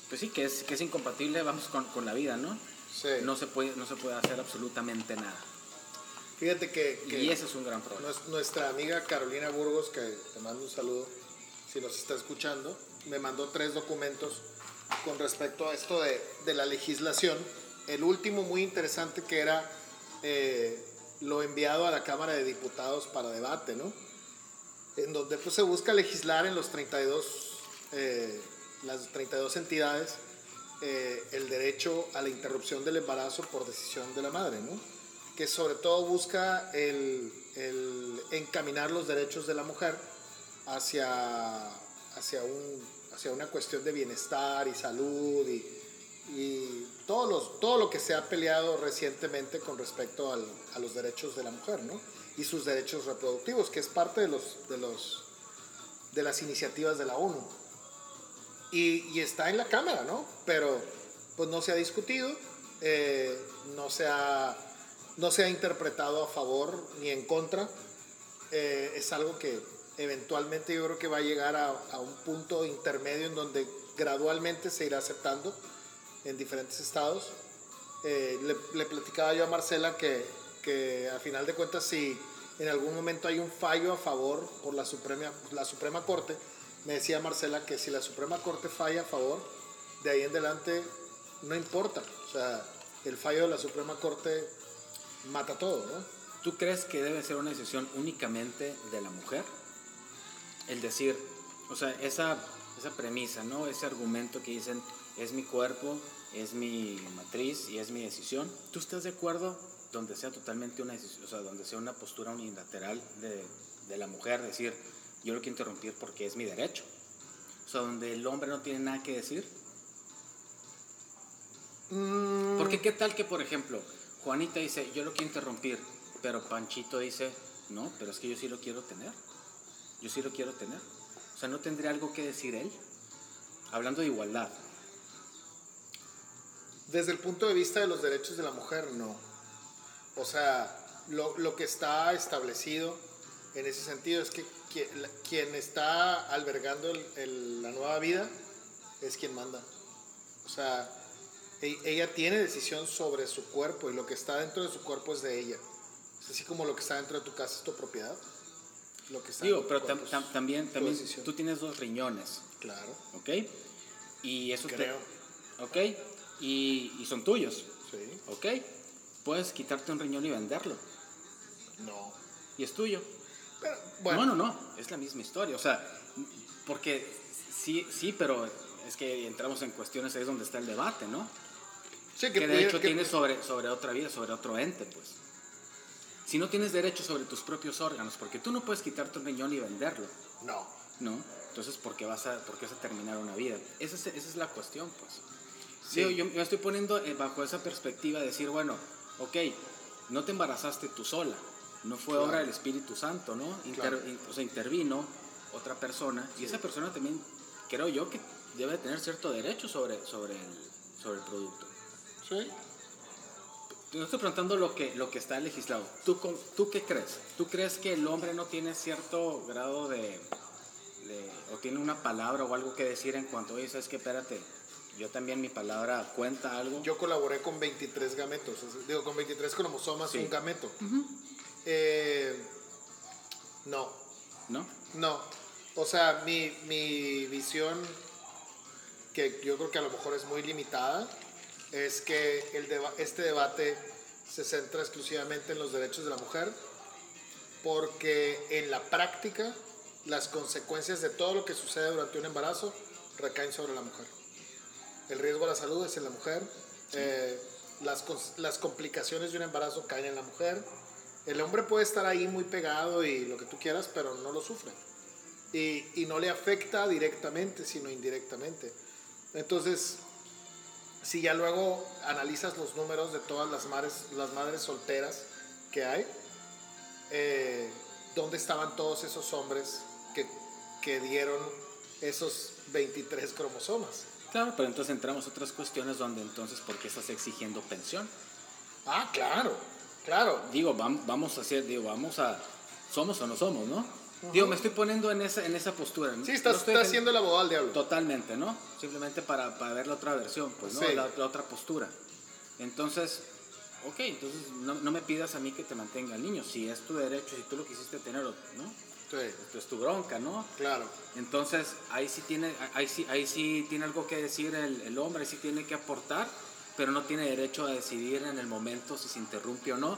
pues sí, que es, que es incompatible, vamos, con, con la vida, ¿no? Sí. No se puede, no se puede hacer absolutamente nada. Fíjate que, que Y ese es un gran problema. nues- nuestra amiga Carolina Burgos, que te mando un saludo, si nos está escuchando, me mandó tres documentos con respecto a esto de, de la legislación. El último muy interesante que era eh, lo enviado a la Cámara de Diputados para debate, ¿no? En donde pues, se busca legislar en los 32, eh, las 32 entidades eh, el derecho a la interrupción del embarazo por decisión de la madre, ¿no? que sobre todo busca el, encaminar los derechos de la mujer hacia, hacia, un, hacia una cuestión de bienestar y salud y, y todos los, todo lo que se ha peleado recientemente con respecto al- a los derechos de la mujer ¿no? y sus derechos reproductivos, que es parte de, los, de, los, de las iniciativas de la ONU. Y, y está en la Cámara, ¿no? Pero pues no se ha discutido, eh, no se ha no se ha interpretado a favor ni en contra. Eh, es algo que eventualmente yo creo que va a llegar a, a un punto intermedio en donde gradualmente se irá aceptando en diferentes estados. Eh, le, le platicaba yo a Marcela que, que a final de cuentas si en algún momento hay un fallo a favor por la Suprema, la Suprema Corte, me decía Marcela que si la Suprema Corte falla a favor, de ahí en adelante no importa. O sea, el fallo de la Suprema Corte mata todo, ¿no? ¿Tú crees que debe ser una decisión únicamente de la mujer? El decir, o sea, esa, esa premisa, ¿no? Ese argumento que dicen, es mi cuerpo, es mi matriz y es mi decisión. ¿Tú estás de acuerdo donde sea totalmente una decisión, o sea, donde sea una postura unilateral de, de la mujer, decir, yo lo quiero interrumpir porque es mi derecho? O sea, donde el hombre no tiene nada que decir. Mm, Porque qué tal que, por ejemplo, Juanita dice, yo lo quiero interrumpir, pero Panchito dice, no, pero es que yo sí lo quiero tener. Yo sí lo quiero tener. O sea, ¿no tendría algo que decir él? Hablando de igualdad. Desde el punto de vista de los derechos de la mujer, no. O sea, lo, lo que está establecido en ese sentido es que qui- la- quien está albergando el- el- la nueva vida es quien manda. O sea, e- ella tiene decisión sobre su cuerpo y lo que está dentro de su cuerpo es de ella. Es así como lo que está dentro de tu casa es tu propiedad. Lo que está Digo, pero tam- tam- también, también tú tienes dos riñones, Claro, ¿ok? Y eso te- creo. ¿Ok? Y, y son tuyos, Sí. ¿ok? Puedes quitarte un riñón y venderlo. No. Y es tuyo. Pero, bueno, No, no, no, es la misma historia, o sea, porque sí, sí, pero es que entramos en cuestiones ahí es donde está el debate, ¿no? sí, Que, de pudiera- hecho que- tienes sobre, sobre otra vida, sobre otro ente, pues. Si no tienes derecho sobre tus propios órganos, porque tú no puedes quitarte un riñón y venderlo, No. ¿no? Entonces, ¿por qué vas a, por qué vas a terminar una vida? Esa es, esa es la cuestión, pues. Sí. Digo, yo me estoy poniendo eh, bajo esa perspectiva de decir, bueno, ok, no te embarazaste tú sola, no fue Claro. obra del Espíritu Santo, ¿no? Inter- Claro. in- o sea, intervino otra persona y esa persona también, creo yo, que debe tener cierto derecho sobre, sobre, el, sobre el producto. Sí. No estoy preguntando lo que, lo que está legislado. ¿Tú, ¿Tú qué crees? ¿Tú crees que el hombre no tiene cierto grado de, de- o tiene una palabra o algo que decir en cuanto, oye, sabes que espérate, yo también mi palabra cuenta algo? Yo colaboré con 23 gametos, digo, con 23 cromosomas, Sí. un gameto. Eh, no, ¿No? no. O sea, mi, mi visión, que yo creo que a lo mejor es muy limitada, es que el deba- este debate se centra exclusivamente en los derechos de la mujer, porque en la práctica las consecuencias de todo lo que sucede durante un embarazo recaen sobre la mujer. El riesgo a la salud es en la mujer, eh, las, las complicaciones de un embarazo caen en la mujer. El hombre puede estar ahí muy pegado y lo que tú quieras, pero no lo sufre. Y, y no le afecta directamente, sino indirectamente. Entonces, si ya luego analizas los números de todas las madres, las madres solteras que hay, eh, ¿dónde estaban todos esos hombres que, que dieron esos 23 cromosomas? Claro, pero entonces entramos a otras cuestiones donde entonces, ¿por qué estás exigiendo pensión? Ah, claro, claro. Digo, vam- vamos a hacer, digo, vamos a, somos o no somos, ¿no? Digo, me estoy poniendo en esa, en esa postura. Sí, No estás, estoy estás siendo el abogado del diablo. Totalmente, ¿no? Simplemente para, para ver la otra versión, pues, ¿no? Sí. La, la otra postura. Entonces, ok, entonces no, no me pidas a mí que te mantenga el niño. Si es tu derecho, si tú lo quisiste tener, ¿no? Sí, Esto es tu bronca, ¿no? claro. Entonces, ahí sí tiene, ahí sí, ahí sí tiene algo que decir el, el hombre, ahí sí tiene que aportar, pero no tiene derecho a decidir en el momento si se interrumpe o no.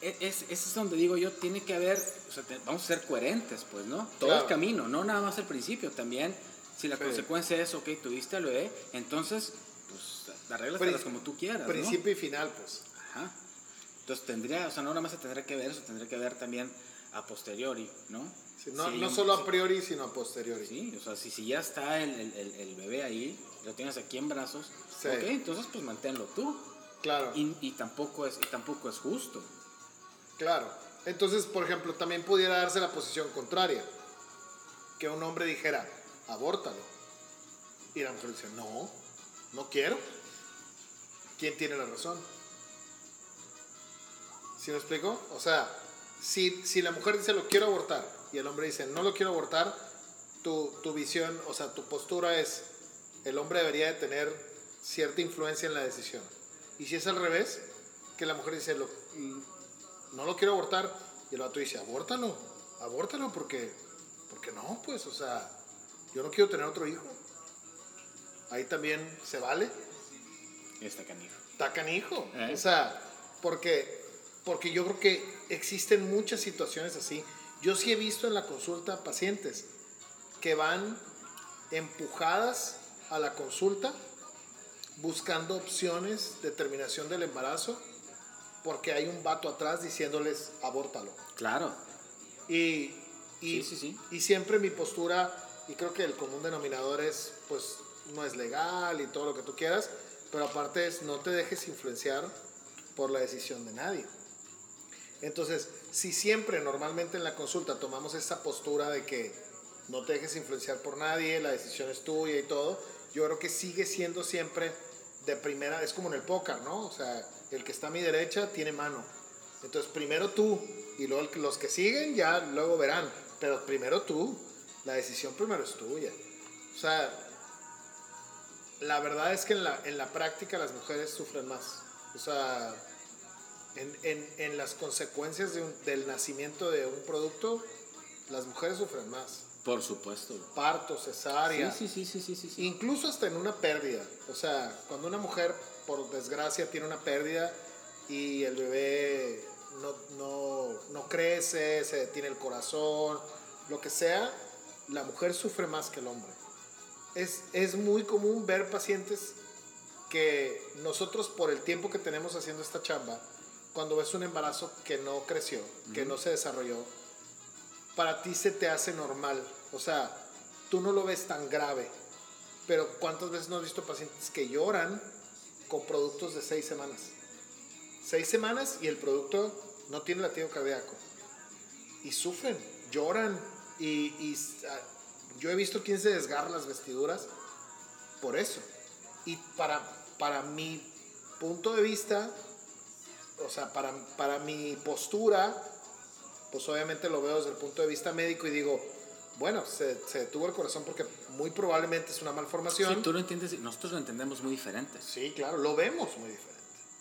Es, ese es donde digo yo, tiene que haber, o sea, te- vamos a ser coherentes, pues, ¿no? Todo Claro. el camino, no nada más el principio, también. Si la Sí. consecuencia es, ok, tuviste al bebé, entonces, pues, arreglas Prin- como tú quieras, ¿no? Principio y final, pues. Ajá. Entonces tendría, o sea, no nada más se tendría que ver eso, tendría que ver también a posteriori, ¿no? Sí, no no solo a priori, sino a posteriori. Sí, o sea, si, si ya está el, el- el- el bebé ahí, lo tienes aquí en brazos, Sí. ok, entonces pues manténlo tú. Claro, Y, y tampoco es, y tampoco es justo. claro. Entonces, por ejemplo, también pudiera darse la posición contraria. Que un hombre dijera, abórtalo. Y la mujer dice, no, no quiero. ¿Quién tiene la razón? ¿Sí me explico? O sea, si, si la mujer dice lo quiero abortar y el hombre dice no lo quiero abortar, tu, tu visión, o sea, tu postura es el hombre debería de tener cierta influencia en la decisión. Y si es al revés, que la mujer dice lo, no lo quiero abortar y el vato dice abórtalo, abórtalo porque, porque no, pues, o sea, yo no quiero tener otro hijo. Ahí también se vale. Está canijo. Está canijo. ¿Eh? O sea, porque, porque yo creo que existen muchas situaciones así. Yo sí he visto en la consulta pacientes que van empujadas a la consulta buscando opciones de terminación del embarazo porque hay un vato atrás diciéndoles abórtalo. Claro. Y, y, Sí, sí, sí. y siempre mi postura, y creo que el común denominador es, pues, no es legal y todo lo que tú quieras, pero aparte es no te dejes influenciar por la decisión de nadie. Entonces, si siempre normalmente en la consulta tomamos esa postura de que no te dejes influenciar por nadie, la decisión es tuya y todo, yo creo que sigue siendo siempre de primera, es como en el póker, ¿no? O sea, el que está a mi derecha tiene mano. Entonces, primero tú y luego los que siguen ya luego verán, pero primero tú, la decisión primero es tuya. O sea, la verdad es que en la, en la práctica las mujeres sufren más. O sea, en, en, en las consecuencias de un- del nacimiento de un producto, las mujeres sufren más. Por supuesto. Parto, cesárea. Sí, sí, sí, sí, sí, sí. Incluso hasta en una pérdida. O sea, cuando una mujer, por desgracia, tiene una pérdida y el bebé no, no, no crece, se detiene el corazón, lo que sea, la mujer sufre más que el hombre. Es, es muy común ver pacientes que nosotros por el tiempo que tenemos haciendo esta chamba, cuando ves un embarazo que no creció, que no se desarrolló, para ti se te hace normal. O sea, tú no lo ves tan grave. Pero ¿cuántas veces no has visto pacientes que lloran con productos de seis semanas? Seis semanas y el producto no tiene latido cardíaco. Y sufren, lloran. Y, y, ah, yo he visto quién se desgarra las vestiduras por eso. Y para, para mi punto de vista, o sea, para, para mi postura, pues obviamente lo veo desde el punto de vista médico y digo, bueno, se, se detuvo el corazón porque muy probablemente es una malformación. Sí, tú lo entiendes, nosotros lo entendemos muy diferente. Sí, claro, lo vemos muy diferente.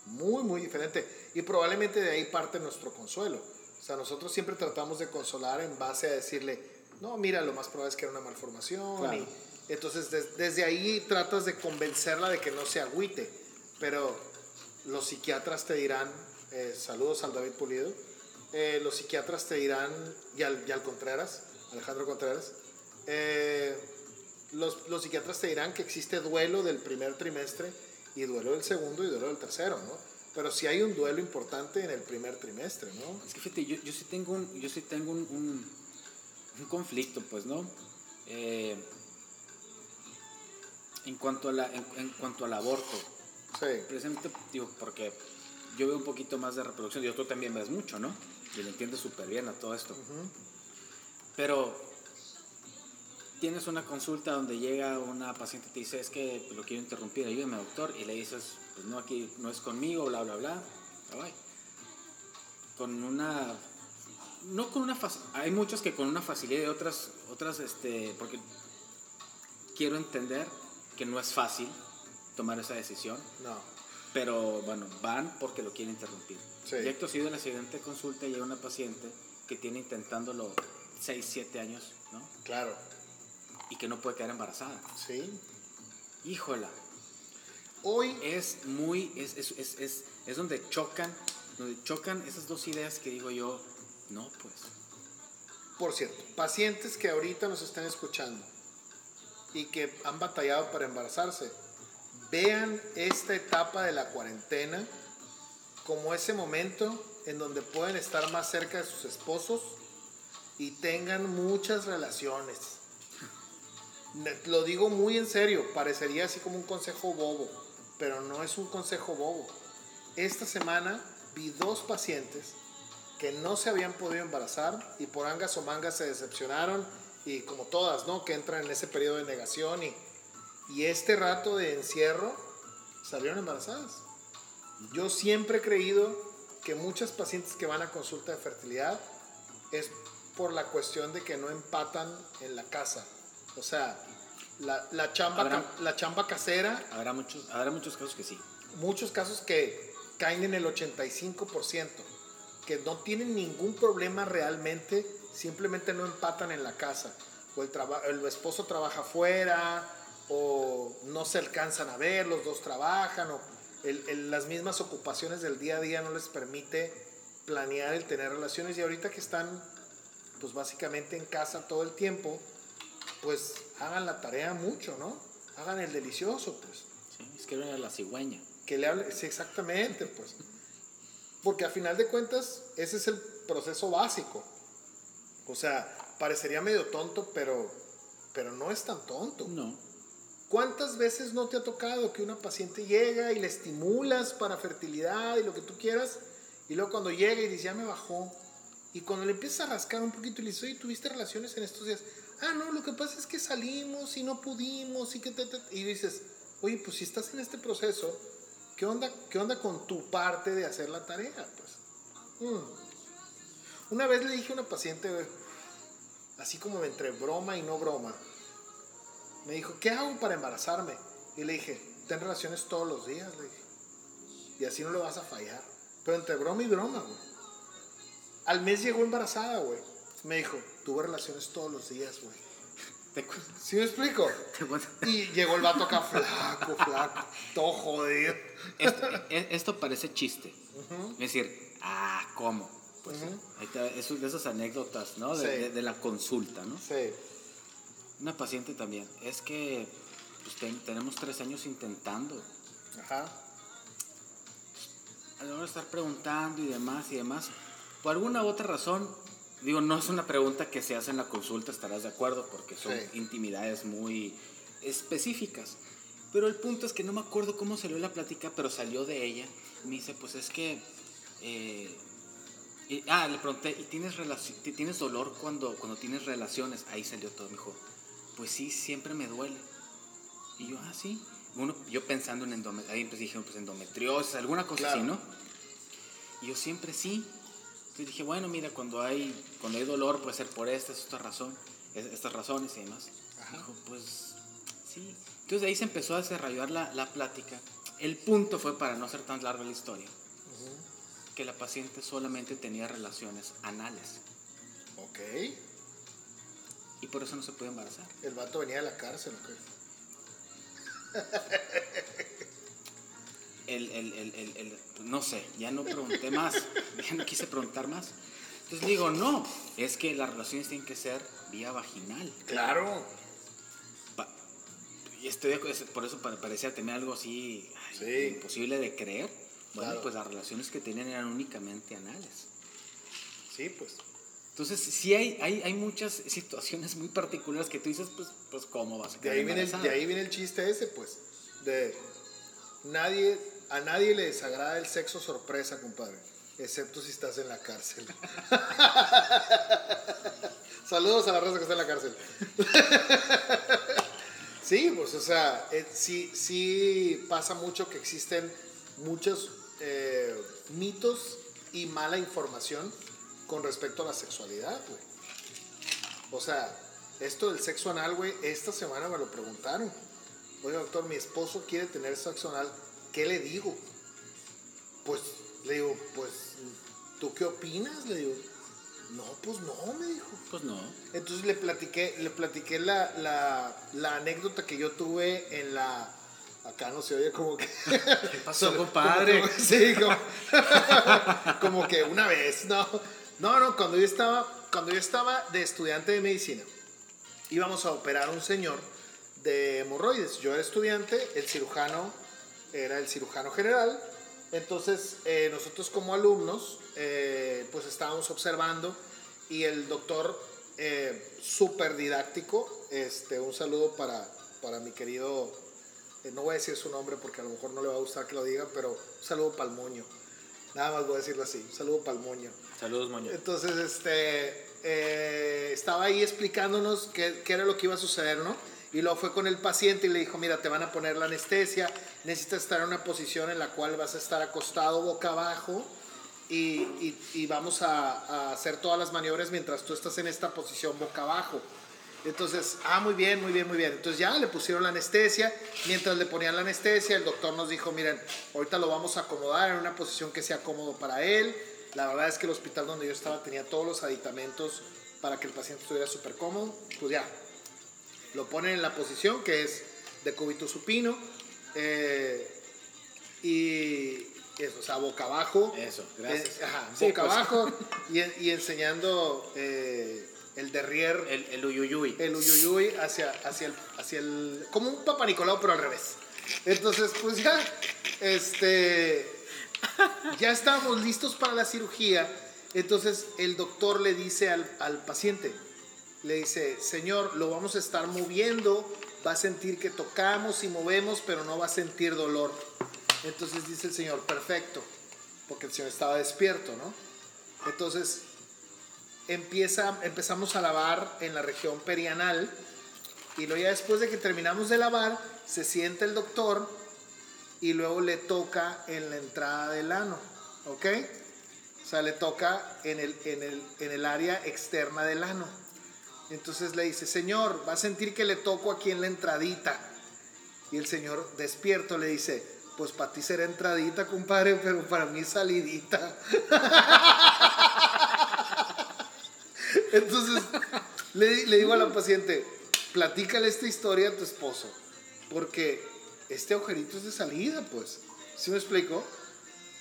Muy, muy diferente. Y probablemente de ahí parte nuestro consuelo. O sea, nosotros siempre tratamos de consolar en base a decirle, no, mira, lo más probable es que era una malformación. Claro. Y entonces, des- desde ahí tratas de convencerla de que no se agüite. Pero los psiquiatras te dirán, eh, saludos al David Pulido, eh, los psiquiatras te dirán, y al, y al Contreras, Alejandro Contreras, eh, los, los psiquiatras te dirán que existe duelo del primer trimestre y duelo del segundo y duelo del tercero, ¿no? Pero sí hay un duelo importante en el primer trimestre, ¿no? Es que fíjate, yo, yo sí tengo un, yo sí tengo un, un, un conflicto, pues, ¿no? Eh, en, cuanto a la, en, en cuanto al aborto, Sí, precisamente, digo, porque yo veo un poquito más de reproducción, y tú también ves mucho, ¿no? Y le entiendes súper bien a todo esto. Pero tienes una consulta donde llega una paciente y te dice, es que lo quiero interrumpir, ayúdame, doctor, y le dices, pues no, aquí no es conmigo, bla, bla, bla, bye, bye. Con una... No con una Hay muchos que con una facilidad y otras, otras, este, porque quiero entender que no es fácil tomar esa decisión, no, pero bueno, van porque lo quieren interrumpir. Sí. Y acto sido en la siguiente consulta llega una paciente que tiene intentándolo 6, 7 años, ¿no? claro, Y que no puede quedar embarazada. sí. Híjola, Hoy, es muy, es, es, es, es, es donde chocan, donde chocan esas dos ideas que digo yo, no, pues. por cierto, pacientes que ahorita nos están escuchando y que han batallado para embarazarse, vean esta etapa de la cuarentena como ese momento en donde pueden estar más cerca de sus esposos y tengan muchas relaciones. Ne- Lo digo muy en serio, parecería así como un consejo bobo, pero no es un consejo bobo. Esta semana vi dos pacientes que no se habían podido embarazar y por angas o mangas se decepcionaron y como todas, ¿no? Que entran en ese periodo de negación y, y este rato de encierro salieron embarazadas. Yo siempre he creído que muchas pacientes que van a consulta de fertilidad es por la cuestión de que no empatan en la casa. O sea, la, la chamba, Habrá- la chamba casera Habrá muchos, habrá muchos casos que sí. muchos casos que caen en el 85%, que no tienen ningún problema realmente, simplemente no empatan en la casa. O el, traba- el esposo trabaja fuera, o no se alcanzan a ver, los dos trabajan, o el- el- las mismas ocupaciones del día a día no les permite planear el tener relaciones. Y ahorita que están, pues básicamente en casa todo el tiempo, pues hagan la tarea mucho, ¿no? Hagan el delicioso, pues Sí, es que era la cigüeña. que le hable, sí, exactamente, pues. Porque a final de cuentas, ese es el proceso básico. O sea, parecería medio tonto, pero, pero no es tan tonto. No. ¿Cuántas veces no te ha tocado que una paciente llega y le estimulas para fertilidad y lo que tú quieras? Y luego cuando llega y dice, ya me bajó. Y cuando le empiezas a rascar un poquito y le dices, oye, ¿tuviste relaciones en estos días? Ah, no, lo que pasa es que salimos y no pudimos y que te, te-". Y dices, oye, pues si estás en este proceso, ¿qué onda, qué onda con tu parte de hacer la tarea? Pues. Mm. Una vez le dije a una paciente, así como entre broma y no broma, me dijo, ¿qué hago para embarazarme? Y le dije, ten relaciones todos los días, le dije. Y así no le vas a fallar. Pero entre broma y broma, güey. Al mes llegó embarazada, güey. Me dijo, tuve relaciones todos los días, güey. [LAUGHS] ¿Sí me explico? [LAUGHS] Y llegó el vato acá flaco, flaco, todo jodido. Esto, e- esto parece chiste. Es decir, ah, ¿cómo? Pues ahí está, eso- de esas anécdotas, ¿no? De, Sí. de- de la consulta, ¿no? Sí. Una paciente también. Es que pues, ten- tenemos tres años intentando. Ajá. A la hora de estar preguntando y demás y demás, por alguna u otra razón, digo, no es una pregunta que se hace en la consulta, estarás de acuerdo, porque son Sí. intimidades muy específicas. Pero el punto es que no me acuerdo cómo salió la plática, pero salió de ella. Me dice, pues es que... eh, y- ah, le pregunté, ¿y tienes, tienes dolor cuando, cuando tienes relaciones? Ahí salió todo, me dijo, pues sí, siempre me duele. Y yo, ah, sí. Uno, yo pensando en endometriosis, ahí pues dije, pues endometriosis, alguna cosa Claro. así, ¿no? Y yo siempre sí. Entonces dije, bueno, mira, cuando hay, cuando hay dolor puede ser por esta, esta razón, es- estas razones y demás. Dijo, pues sí. Entonces de ahí se empezó a desarrollar la, la plática. El punto fue, para no ser tan larga la historia, que la paciente solamente tenía relaciones anales Ok. Y por eso no se puede embarazar. El vato venía de la cárcel, ok. [LAUGHS] el, el, el, el- el- no sé, ya no pregunté más, ya no quise preguntar más. Entonces digo, no, es que las relaciones tienen que ser vía vaginal. Claro. Y estoy por eso pa- parecía tener algo así Sí. imposible de creer. Bueno, Claro. pues las relaciones que tenían eran únicamente anales. Sí, pues. Entonces, sí hay, hay, hay muchas situaciones muy particulares que tú dices, pues, pues ¿cómo vas a De quedar ahí, viene, de ahí viene el chiste ese, pues. De nadie, a nadie le desagrada el sexo sorpresa, compadre. Excepto si estás en la cárcel. [LAUGHS] Saludos a la raza que está en la cárcel. [LAUGHS] sí, pues, o sea, eh, sí, sí pasa mucho que existen muchos eh, mitos y mala información con respecto a la sexualidad, güey. O sea, esto del sexo anal, güey, esta semana me lo preguntaron. Oye, doctor, mi esposo quiere tener sexo anal. ¿Qué le digo? Pues, le digo, pues, ¿tú qué opinas? Le digo, no, pues no, me dijo. Pues no. Entonces le platiqué, le platiqué la, la, la anécdota que yo tuve en la... Acá no se oye como que... ¿Qué pasó, [LAUGHS] Como compadre? que- sí, como, [LAUGHS] como que una vez, no. No, no, cuando yo estaba, cuando yo estaba de estudiante de medicina, íbamos a operar a un señor de hemorroides. Yo era estudiante, el cirujano era el cirujano general. Entonces, eh, nosotros como alumnos, eh, pues estábamos observando y el doctor, eh, súper didáctico, este, un saludo para, para mi querido, eh, no voy a decir su nombre porque a lo mejor no le va a gustar que lo diga, pero un saludo para el moño. Nada más voy a decirlo así, un saludo para el moño. Saludos, moño. Entonces, este, eh, estaba ahí explicándonos qué, qué era lo que iba a suceder, ¿no? Y luego fue con el paciente y le dijo, mira, te van a poner la anestesia, necesitas estar en una posición en la cual vas a estar acostado boca abajo y, y- y vamos a, a hacer todas las maniobras mientras tú estás en esta posición boca abajo. Entonces, ah, muy bien, muy bien, muy bien. Entonces ya le pusieron la anestesia. Mientras le ponían la anestesia, el doctor nos dijo, miren, ahorita lo vamos a acomodar en una posición que sea cómodo para él. La verdad es que el hospital donde yo estaba tenía todos los aditamentos para que el paciente estuviera súper cómodo. Pues ya, lo ponen en la posición que es de cúbito supino. eh, y eso, o sea, boca abajo. Eso, gracias. Eh, ajá, Sí, boca pues. abajo [LAUGHS] y, y enseñando eh, el derrier, el, El, el uyuyuy. uyuyuy hacia, hacia, el, hacia el. como un Papa Nicolau, pero al revés. Entonces, pues ya, este. Ya estábamos listos para la cirugía. Entonces el doctor le dice al, al paciente, le dice, señor, lo vamos a estar moviendo, va a sentir que tocamos y movemos, pero no va a sentir dolor. Entonces dice el señor, perfecto, porque el señor estaba despierto, ¿no? Entonces empieza, empezamos a lavar en la región perianal y luego ya después de que terminamos de lavar, se sienta el doctor y luego le toca en la entrada del ano, ¿ok? O sea, le toca en el, en el, en el área externa del ano. Entonces le dice, Señor, va a sentir que le toco aquí en la entradita. Y el Señor despierto le dice, pues para ti será entradita, compadre, pero para mí salidita. [LAUGHS] Entonces le, le digo a la paciente, platícale esta historia a tu esposo, porque este agujerito es de salida, pues. ¿Sí me explico?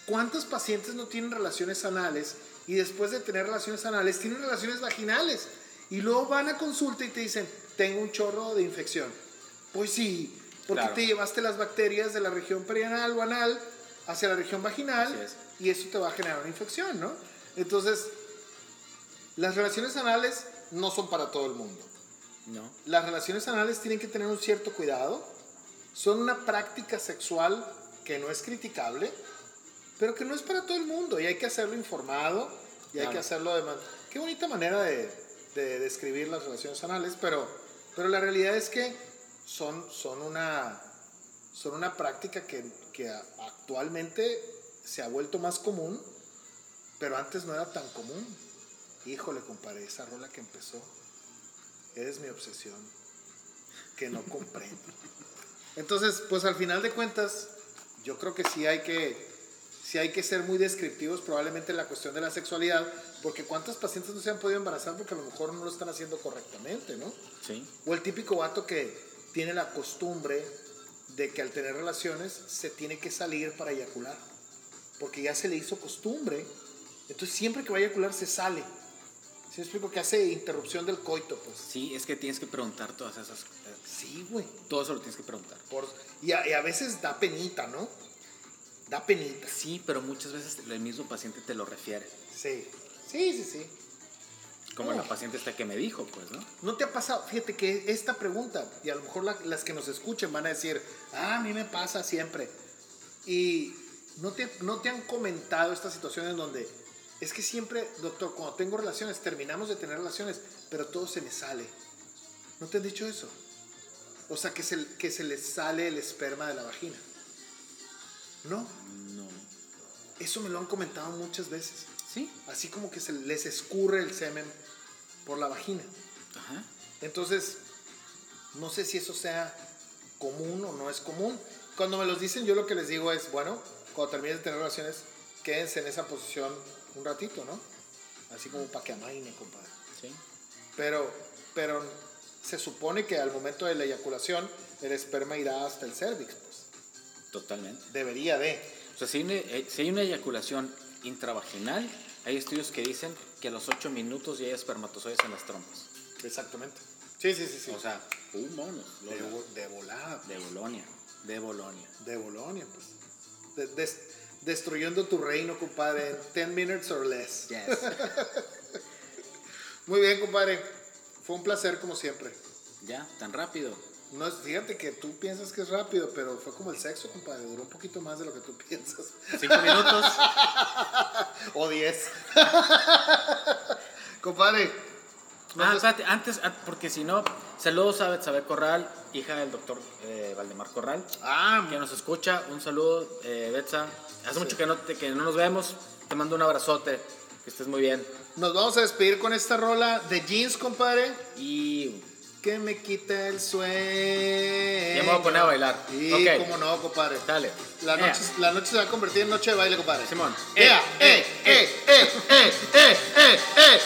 ¿Cuántos pacientes no tienen relaciones anales y después de tener relaciones anales tienen relaciones vaginales? Y luego van a consulta y te dicen, tengo un chorro de infección. Pues sí, porque Claro. te llevaste las bacterias de la región perianal o anal hacia la región vaginal es. y eso te va a generar una infección, ¿no? Entonces, las relaciones anales no son para todo el mundo. No. Las relaciones anales tienen que tener un cierto cuidado. Son una práctica sexual que no es criticable, pero que no es para todo el mundo y hay que hacerlo informado y hay que hacerlo de... man- Qué bonita manera de, de describir las relaciones anales, pero, pero la realidad es que son, son, una, son una práctica que, que actualmente se ha vuelto más común, pero antes no era tan común. Híjole, compadre, esa rola que empezó. Eres mi obsesión, que no comprendo. Entonces, pues al final de cuentas, yo creo que sí hay que, sí hay que ser muy descriptivos probablemente en la cuestión de la sexualidad, porque cuántos pacientes no se han podido embarazar porque a lo mejor no lo están haciendo correctamente, ¿no? Sí. O el típico vato que tiene la costumbre de que al tener relaciones se tiene que salir para eyacular, porque ya se le hizo costumbre, entonces siempre que va a eyacular se sale. ¿Sí explico? Que hace interrupción del coito, pues. Sí, es que tienes que preguntar todas esas. eh, Sí, güey. Todo eso lo tienes que preguntar. Por- y, a, y a veces da penita, ¿no? Da penita. Sí, pero muchas veces el mismo paciente te lo refiere. Sí. Sí, sí, sí. Como la paciente esta que me dijo, pues, ¿no? ¿No te ha pasado? Fíjate que esta pregunta, y a lo mejor la- las que nos escuchen van a decir, ah, a mí me pasa siempre. Y no te, no te han comentado esta situación en donde es que siempre, doctor, cuando tengo relaciones, terminamos de tener relaciones, pero todo se me sale. ¿No te han dicho eso? O sea, que se, que se les sale el esperma de la vagina. ¿No? No. Eso me lo han comentado muchas veces. Sí. Así como que se les escurre el semen por la vagina. Ajá. Entonces, no sé si eso sea común o no es común. Cuando me los dicen, yo lo que les digo es, bueno, cuando terminen de tener relaciones, quédense en esa posición un ratito, ¿no? Así como para que amaine, compadre. Sí. Pero, pero se supone que al momento de la eyaculación, el esperma irá hasta el cervix, pues. Totalmente. Debería de. O sea, si hay, una, eh, si hay una eyaculación intravaginal, hay estudios que dicen que a los 8 minutos ya hay espermatozoides en las trompas. Exactamente. Sí, sí, sí, sí. O sea, uh, monos. de, Lola. vo- de volada. De Bolonia. De Bolonia. De Bolonia, pues. De- des- destruyendo tu reino, compadre, en 10 minutes or less. Yes. [LAUGHS] Muy bien, compadre. Fue un placer como siempre. ya, tan rápido. No es, fíjate que tú piensas que es rápido, pero fue como el sexo, compadre. Duró un poquito más de lo que tú piensas. Cinco minutos. [LAUGHS] O 10. [LAUGHS] compadre. Ah, espérate, antes, ah, porque si no, saludos a Betsabe Corral, hija del doctor eh, Valdemar Corral, Ah, que nos escucha. Un saludo, eh, Betsa. Hace mucho que no, te- que no nos vemos. Te mando un abrazote. Que estés muy bien. Nos vamos a despedir con esta rola de jeans, compadre. Y Que me quita el sueño. Ya me voy a poner a bailar. Y cómo no, compadre. dale. La noche, la noche se va a convertir en noche de baile, compadre. Simón. ¡Ea! ¡Eh! ¡Eh! ¡Eh! ¡Eh!